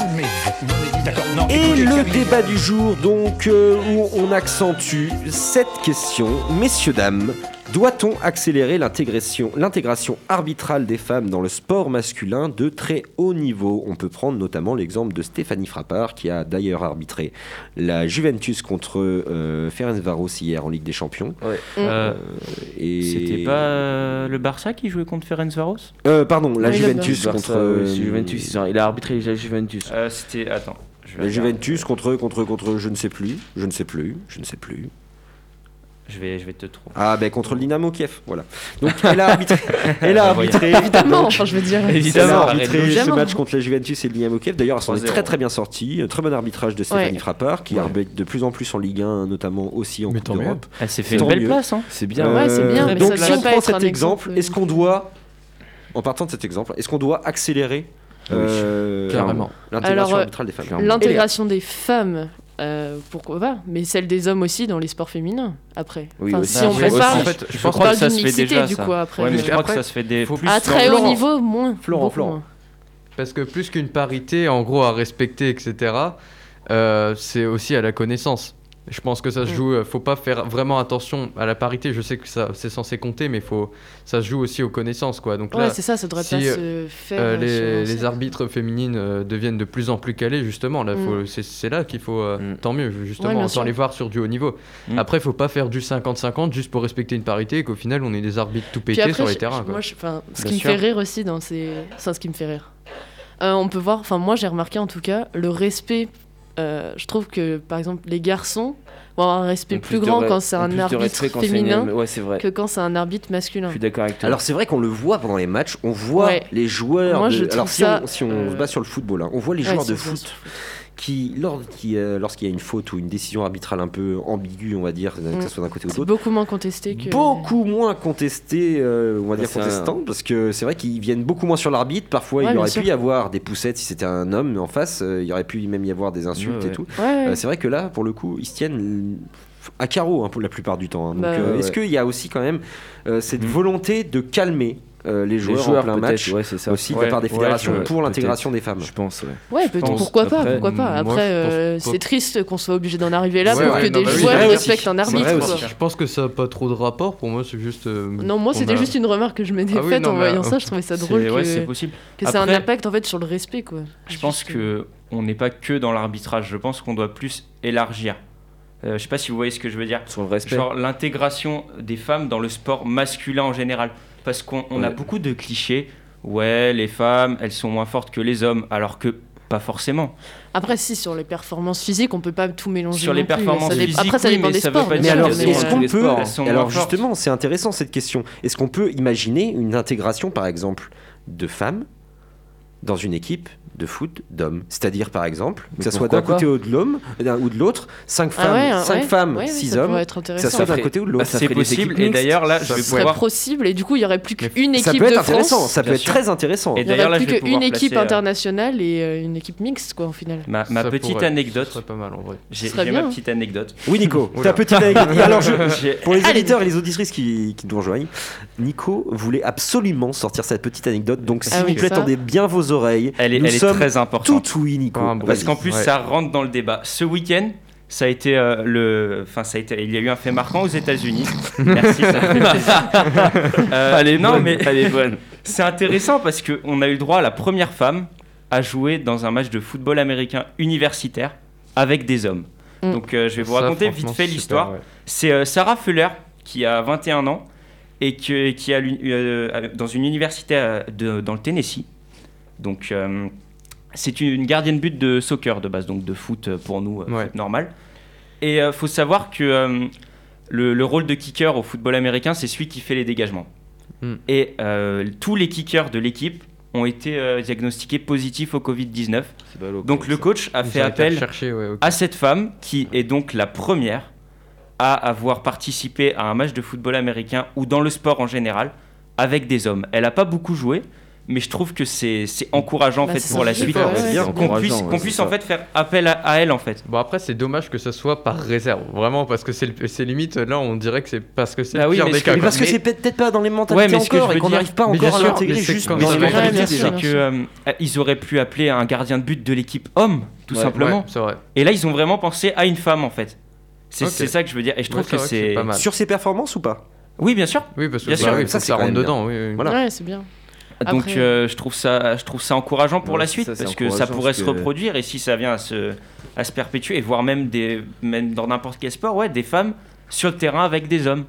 Et le débat du jour, donc, euh, où on accentue cette question, messieurs, dames, doit-on accélérer l'intégration, arbitrale des femmes dans le sport masculin de très haut niveau? On peut prendre notamment l'exemple de Stéphanie Frappard, qui a d'ailleurs arbitré la Juventus contre euh, Ferencvaros hier en Ligue des Champions. Euh, Et... C'était pas euh, le Barça qui jouait contre Ferencvaros? Euh, pardon, la Oui, Juventus Barça, contre... ouais, euh, Juventus, il a arbitré la Juventus. Euh, C'était. Attends. La. Juventus contre, contre, contre, je ne sais plus, je ne sais plus, je ne sais plus. Je vais, je vais te trouver. Ah ben contre le Dynamo Kiev, voilà. Donc elle a arbitré, elle a arbitré, Évidemment, donc, enfin, je veux dire. elle a Évidemment, arbitré ce Jamais. match contre la Juventus et le Dynamo Kiev. D'ailleurs, elle s'en est 3-0. très très bien sortie. Un Très bon arbitrage de Stéphanie Ouais. Frappard, qui Ouais. arbitre de plus en plus en Ligue 1, notamment aussi en Mais Coupe d'Europe. Elle s'est fait une belle mieux. place, hein. C'est bien. Ouais, c'est bien, Euh, mais donc si on prend cet exemple, exemple, est-ce qu'on doit, en partant de cet exemple, est-ce qu'on doit accélérer euh, Carrément. l'intégration euh, des femmes? L'intégration des femmes, euh, pourquoi pas, mais celle des hommes aussi dans les sports féminins, après. Oui, Enfin, si on Bah, prépare, en fait, Je je pense que ça se fait mixité, déjà du ça. coup, après. Ouais, mais je crois après, que ça se fait des faut plus. à très haut niveau, moins. Florent, Florent. moins. Parce que plus qu'une parité, en gros, à respecter, etc., euh, c'est aussi à la connaissance. Je pense que ça se Mm. joue, euh, faut pas faire vraiment attention à la parité. Je sais que ça, c'est censé compter, mais faut, ça se joue aussi aux connaissances, quoi. Donc Ouais, là, c'est ça, ça devrait si, pas euh, se faire. euh, les, arbitres féminines euh, deviennent de plus en plus calés, justement. Là, Mm. faut- c'est, c'est là qu'il faut, euh, Mm. tant mieux, justement, Ouais, sûr. les voir sur du haut niveau. Mm. Après, il faut pas faire du 50-50 juste pour respecter une parité et qu'au final, on ait des arbitres tout pétés après, sur les je- terrains. quoi. Moi, je- enfin, ce Bien qui me fait rire aussi dans ces. Enfin, ce qui me fait rire. Euh, on peut voir, enfin, moi j'ai remarqué en tout cas, le respect. Euh, je trouve que par exemple, les garçons vont avoir un respect plus, grand quand c'est un arbitre une- féminin Ouais, c'est vrai. que quand c'est un arbitre masculin. Je suis d'accord avec toi. Alors c'est vrai qu'on le voit pendant les matchs, on voit Ouais. les joueurs. Moi, de- je Alors si ça, on, si on euh, se base sur le football, hein, on voit les Ouais, joueurs de foot qui, lors, qui, euh, lorsqu'il y a une faute ou une décision arbitrale un peu ambiguë, on va dire, que Mm. ce soit d'un côté ou de C'est l'autre, beaucoup moins contesté que. beaucoup moins contesté, euh, on va Bah, dire un- contestant, parce que c'est vrai qu'ils viennent beaucoup moins sur l'arbitre. Parfois, Ouais, il aurait sûr. pu y avoir des poussettes si c'était un homme en face, euh, il y aurait pu même y avoir des insultes Ouais, et tout. Ouais, ouais. Euh, c'est vrai que là, pour le coup, ils se tiennent à carreau hein, pour la plupart du temps. hein. Donc, Bah, euh, ouais. est-ce qu'il y a aussi quand même euh, cette Mm. volonté de calmer euh, les les joueurs, joueurs en plein match ouais, c'est ça. aussi de Ouais, la part des ouais, fédérations je- pour l'intégration des femmes Je pense, ouais. Ouais, peut- pense. pourquoi pas, Après, pourquoi pas. moi, Après, euh, c'est triste qu'on soit obligé d'en arriver là Ouais, pour ouais, que non, des bah oui, joueurs respectent un arbitre. quoi. Je pense que ça n'a pas trop de rapport. Pour moi, c'est juste. euh, Non, moi c'était a- juste une remarque que je m'étais Ah oui, faite non, en voyant euh, ça. Je trouvais ça drôle Ouais, c'est que, possible. que ça a un impact en fait sur le respect quoi. Je pense que on n'est pas que dans l'arbitrage. Je pense qu'on doit plus élargir. Euh, je sais pas si vous voyez ce que je veux dire. Sur le respect. Genre l'intégration des femmes dans le sport masculin en général. Parce qu'on on a beaucoup de clichés. Ouais, les femmes, elles sont moins fortes que les hommes, alors que pas forcément. Après, si sur les performances physiques, on peut pas tout mélanger. Sur les plus. performances physiques, Après, ça oui, dépend mais des ça veut sports. pas Mais dire alors, est-ce qu'on peut Alors moins fortes. justement, c'est intéressant cette question. Est-ce qu'on peut imaginer une intégration, par exemple, de femmes dans une équipe de foot d'hommes. C'est-à-dire, par exemple, que ce soit d'un côté ou de l'homme d'un- ou de l'autre, 5 Ah femmes, ouais, cinq ouais. femmes, Ouais, oui, 6 ça hommes, pourrait être que ça intéressant. soit Ça d'un côté ou de l'autre. ça C'est possible. Et d'ailleurs, là, je Ça vais Ce serait pouvoir. possible et du coup il y aurait plus qu'une Ça équipe peut être de intéressant, France. ça peut être sûr. très intéressant. Et Il y aurait là, plus qu'une pouvoir équipe placer, euh, internationale et euh, une équipe mixte quoi au final. Ma, ma Ça petite pourrait- anecdote. Pas mal en vrai. J'ai ma petite anecdote. Oui, Nico, ta petite anecdote. Alors, pour les auditeurs et les auditrices qui, qui nous rejoignent, Nico voulait absolument sortir cette petite anecdote. Donc, s'il Ah vous oui, plaît, ça. tendez bien vos oreilles. Elle est, Nous elle est sommes très importante. tout oui, Nico. Ah. Parce qu'en plus, Ouais. ça rentre dans le débat. Ce week-end, ça a été euh, le. Enfin, ça a été. Il y a eu un fait marquant aux États-Unis. Merci, ça me fait plaisir. Euh, Elle est non, bonne, mais elle est bonne. c'est intéressant parce qu'on a eu le droit à la première femme à jouer dans un match de football américain universitaire avec des hommes. Mm. Donc, euh, je vais vous Ça, raconter vite fait l'histoire. ouais. C'est euh, Sarah Fuller qui a 21 ans et que- qui a euh, dans une université euh, de- dans le Tennessee. Donc euh, c'est une gardienne but de soccer de base, donc de foot euh, pour nous, euh, Ouais. foot normal. Et il faut savoir que le, le rôle de kicker au football américain, c'est celui qui fait les dégagements. Hmm. Et tous les kickers de l'équipe ont été euh, diagnostiqués positifs au Covid-19. C'est ballot, Donc le ça. coach a fait appel ouais, à cette femme qui est donc la première à avoir participé à un match de football américain ou dans le sport en général avec des hommes. Elle n'a pas beaucoup joué, mais je trouve que c'est c'est encourageant en Bah, fait pour la suite ouais, ouais, qu'on puisse, ouais, en fait faire appel à, à elle en fait. Bon après c'est dommage que ce soit par réserve, vraiment parce que c'est limite là on dirait que c'est parce que c'est Bah le oui, pire mais des que- cas. Mais parce que c'est peut-être pas dans les Ouais, mentalités je encore et qu'on n'arrive pas encore à l'intégrer juste dans les Ouais, mentalités c'est que euh, ils auraient pu appeler un gardien de but de l'équipe homme tout Ouais, simplement. Ouais. Et là ils ont vraiment pensé à une femme en fait. C'est ça que je veux dire et je trouve Ouais, que c'est. Sur ses performances ou pas? Oui, bien sûr. Oui parce que Bien bah sûr, oui, ça, ça rentre dedans. Oui, oui. Voilà. Ouais, c'est bien. Donc Après- euh, je trouve ça je trouve ça encourageant pour Ouais, la suite parce que ça pourrait se que- reproduire et si ça vient à se à se perpétuer et voire même des même dans n'importe quel sport ouais des femmes sur le terrain avec des hommes.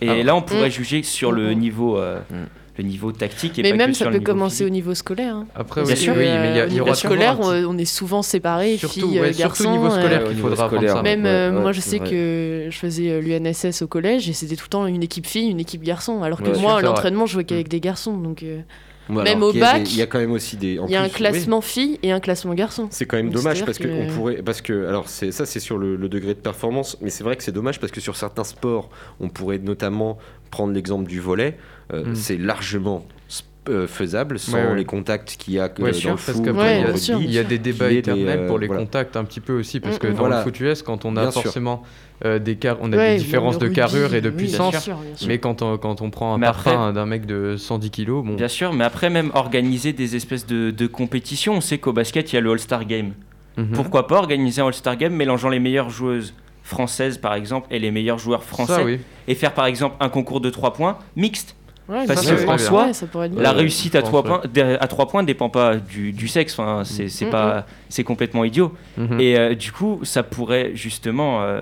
Et Alors- là on pourrait Mm. juger sur le Mhm. niveau euh, Mm. Le niveau tactique et Mais pas même que ça sur peut commencer physique. au niveau scolaire. hein. Après Bien oui, sûr. oui, mais il y a- Euh, au il y niveau aura scolaire, petit- on est souvent séparés, surtout filles, ouais, euh, surtout garçons. au niveau euh, scolaire qu'il niveau faudra scolaire, ça. Même Ouais, euh, ouais, moi, je sais vrai. que je faisais euh, l'UNSS au collège et c'était tout le temps une équipe fille, une équipe garçon. Alors que Ouais, moi, à l'entraînement, je jouais qu'avec des garçons. Donc euh, Même alors au bac, il y a quand même aussi des. il y a un classement filles et un classement garçon. C'est quand même Donc, dommage parce que, que- on pourrait parce que alors c'est ça c'est sur le, le degré de performance mais c'est vrai que c'est dommage parce que sur certains sports on pourrait notamment prendre l'exemple du volet euh, Mm. c'est largement euh, faisable sans Ouais, ouais. les contacts qu'il y a que Ouais, dans sûr, le parce foot, qu'après, bien sûr. rugby. Il y a des débats des, éternels pour euh, les voilà. contacts un petit peu aussi, parce Mm, que mm. dans Voilà. le foot US, quand on a Bien forcément euh, des car... on a Ouais, des différences de carrure et de oui, puissance, bien sûr, bien sûr. mais quand on, quand on prend un Mais parfum d'un mec de 110 kilos, bon, Bien sûr, mais après même organiser des espèces de, de compétitions, on sait qu'au basket il y a le All-Star Game. mhm. Pourquoi pas organiser un All-Star Game mélangeant les meilleures joueuses françaises par exemple et les meilleurs joueurs français ça oui. et faire par exemple un concours de 3 points mixte. Ouais, Parce que, en soi, Ouais, la réussite à je 3 pense, points dé- à 3 points dépend pas du, du sexe, enfin, c'est c'est pas c'est complètement idiot. Mhm. Et euh, du coup, ça pourrait justement euh,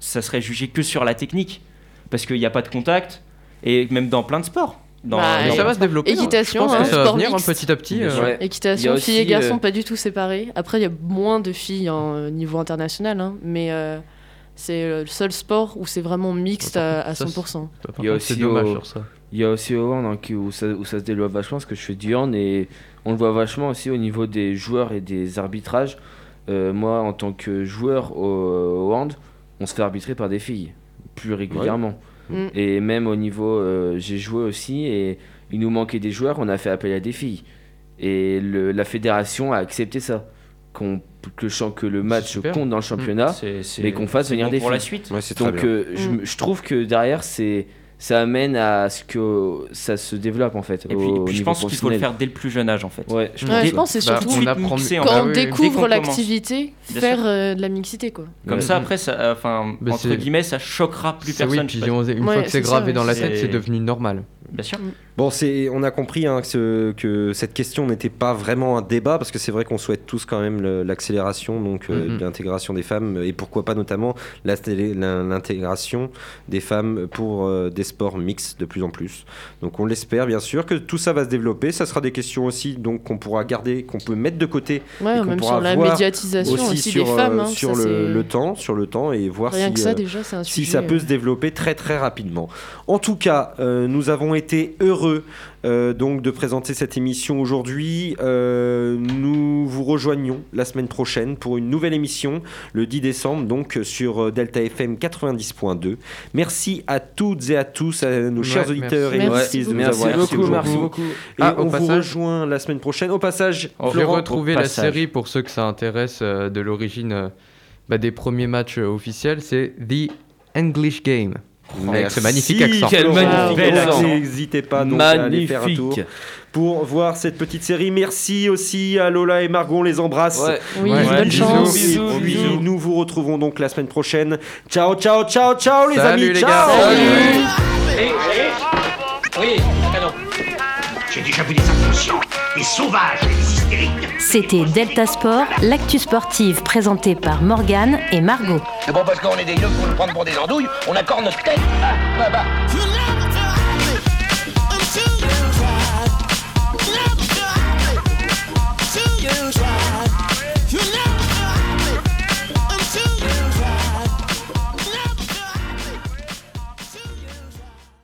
ça serait jugé que sur la technique parce qu'il n'y a pas de contact et même dans plein de sports. Dans, Bah, dans- ça va se développer. hein. Équitation, hein, ça va sport venir hein, mixte. petit à petit. Euh. Ouais. Équitation, filles et garçons, euh, pas du tout séparés. Après, il y a moins de filles en euh, niveau international, hein, mais euh, c'est le seul sport où c'est vraiment mixte à, à Ça, 100%. par Il y a aussi dommage au- sur ça. Il y a aussi au hand hein, qui- où, ça, où ça se développe vachement parce que je fais du hand et on le voit vachement aussi au niveau des joueurs et des arbitrages. Euh, moi, en tant que joueur au, au hand, on se fait arbitrer par des filles plus régulièrement. Mm. Et même au niveau, euh, j'ai joué aussi et il nous manquait des joueurs, on a fait appel à des filles. Et le- la fédération a accepté ça, qu'on que, le champ- que le match compte dans le championnat. c'est- c'est- mais qu'on fasse venir bon des pour la suite. Ouais, Donc euh, je, Mm. je trouve que derrière c'est ça amène à ce que ça se développe en fait. Et puis, au et puis je pense qu'il faut le faire dès le plus jeune âge en fait. Ouais, je Ouais, pense je que- pense c'est Bah, surtout on mixer quand on oui, dès découvre l'activité, faire euh, de la mixité quoi. Comme Ouais. ça après, ça, euh, enfin entre guillemets, ça choquera plus oui, personne. puis pas. on- une Ouais, fois que c'est gravé dans la tête, c'est devenu normal. Bien sûr. Bon, c'est, on a compris hein, que, ce- que cette question n'était pas vraiment un débat parce que c'est vrai qu'on souhaite tous quand même le- l'accélération, donc euh, Mhm. de l'intégration des femmes et pourquoi pas notamment la- la- l'intégration des femmes pour euh, des sports mixtes de plus en plus. Donc on l'espère bien sûr que tout ça va se développer. Ça sera des questions aussi donc qu'on pourra garder, qu'on peut mettre de côté Ouais, qu'on même pourra sur la voir médiatisation aussi, aussi, sur, des euh, femmes. hein, sur ça, le, temps, sur le temps et voir Rien si que ça euh, déjà, si peut se développer très très rapidement. En tout cas, euh, nous avons été heureux euh, donc de présenter cette émission aujourd'hui. Euh, nous vous rejoignons la semaine prochaine pour une nouvelle émission le 10 décembre donc sur euh, Delta FM 90.2. Merci à toutes et à tous, à nos Ouais, chers auditeurs merci. et Merci auditrices de nous Merci avoir écoutés beaucoup, merci aujourd'hui. beaucoup. Et Ah, au on vous passage- rejoint la semaine prochaine. Au passage, Florent, retrouvé au la passage. série pour ceux que ça intéresse euh, de l'origine euh, bah, des premiers matchs euh, officiels, c'est The English Game. Avec ce magnifique accent. Quel magnifique. N'hésitez pas donc, à aller faire un tour pour voir cette petite série. Merci aussi à Lola et Margot, on les embrasse. Ouais. Oui, Ouais, bonne bisous, chance. bisous. Et puis, bisous. nous vous retrouvons donc la semaine prochaine. Ciao, ciao, ciao, ciao les Salut, amis. les ciao. gars. Salut. Oui. J'ai déjà vu des inconscients, des sauvages. C'était Delta Sport, l'actu sportive présentée par Morgane et Margot. C'est bon parce qu'on est des yeux pour nous prendre pour des andouilles, on accorde notre tête. Ah, bah, bah.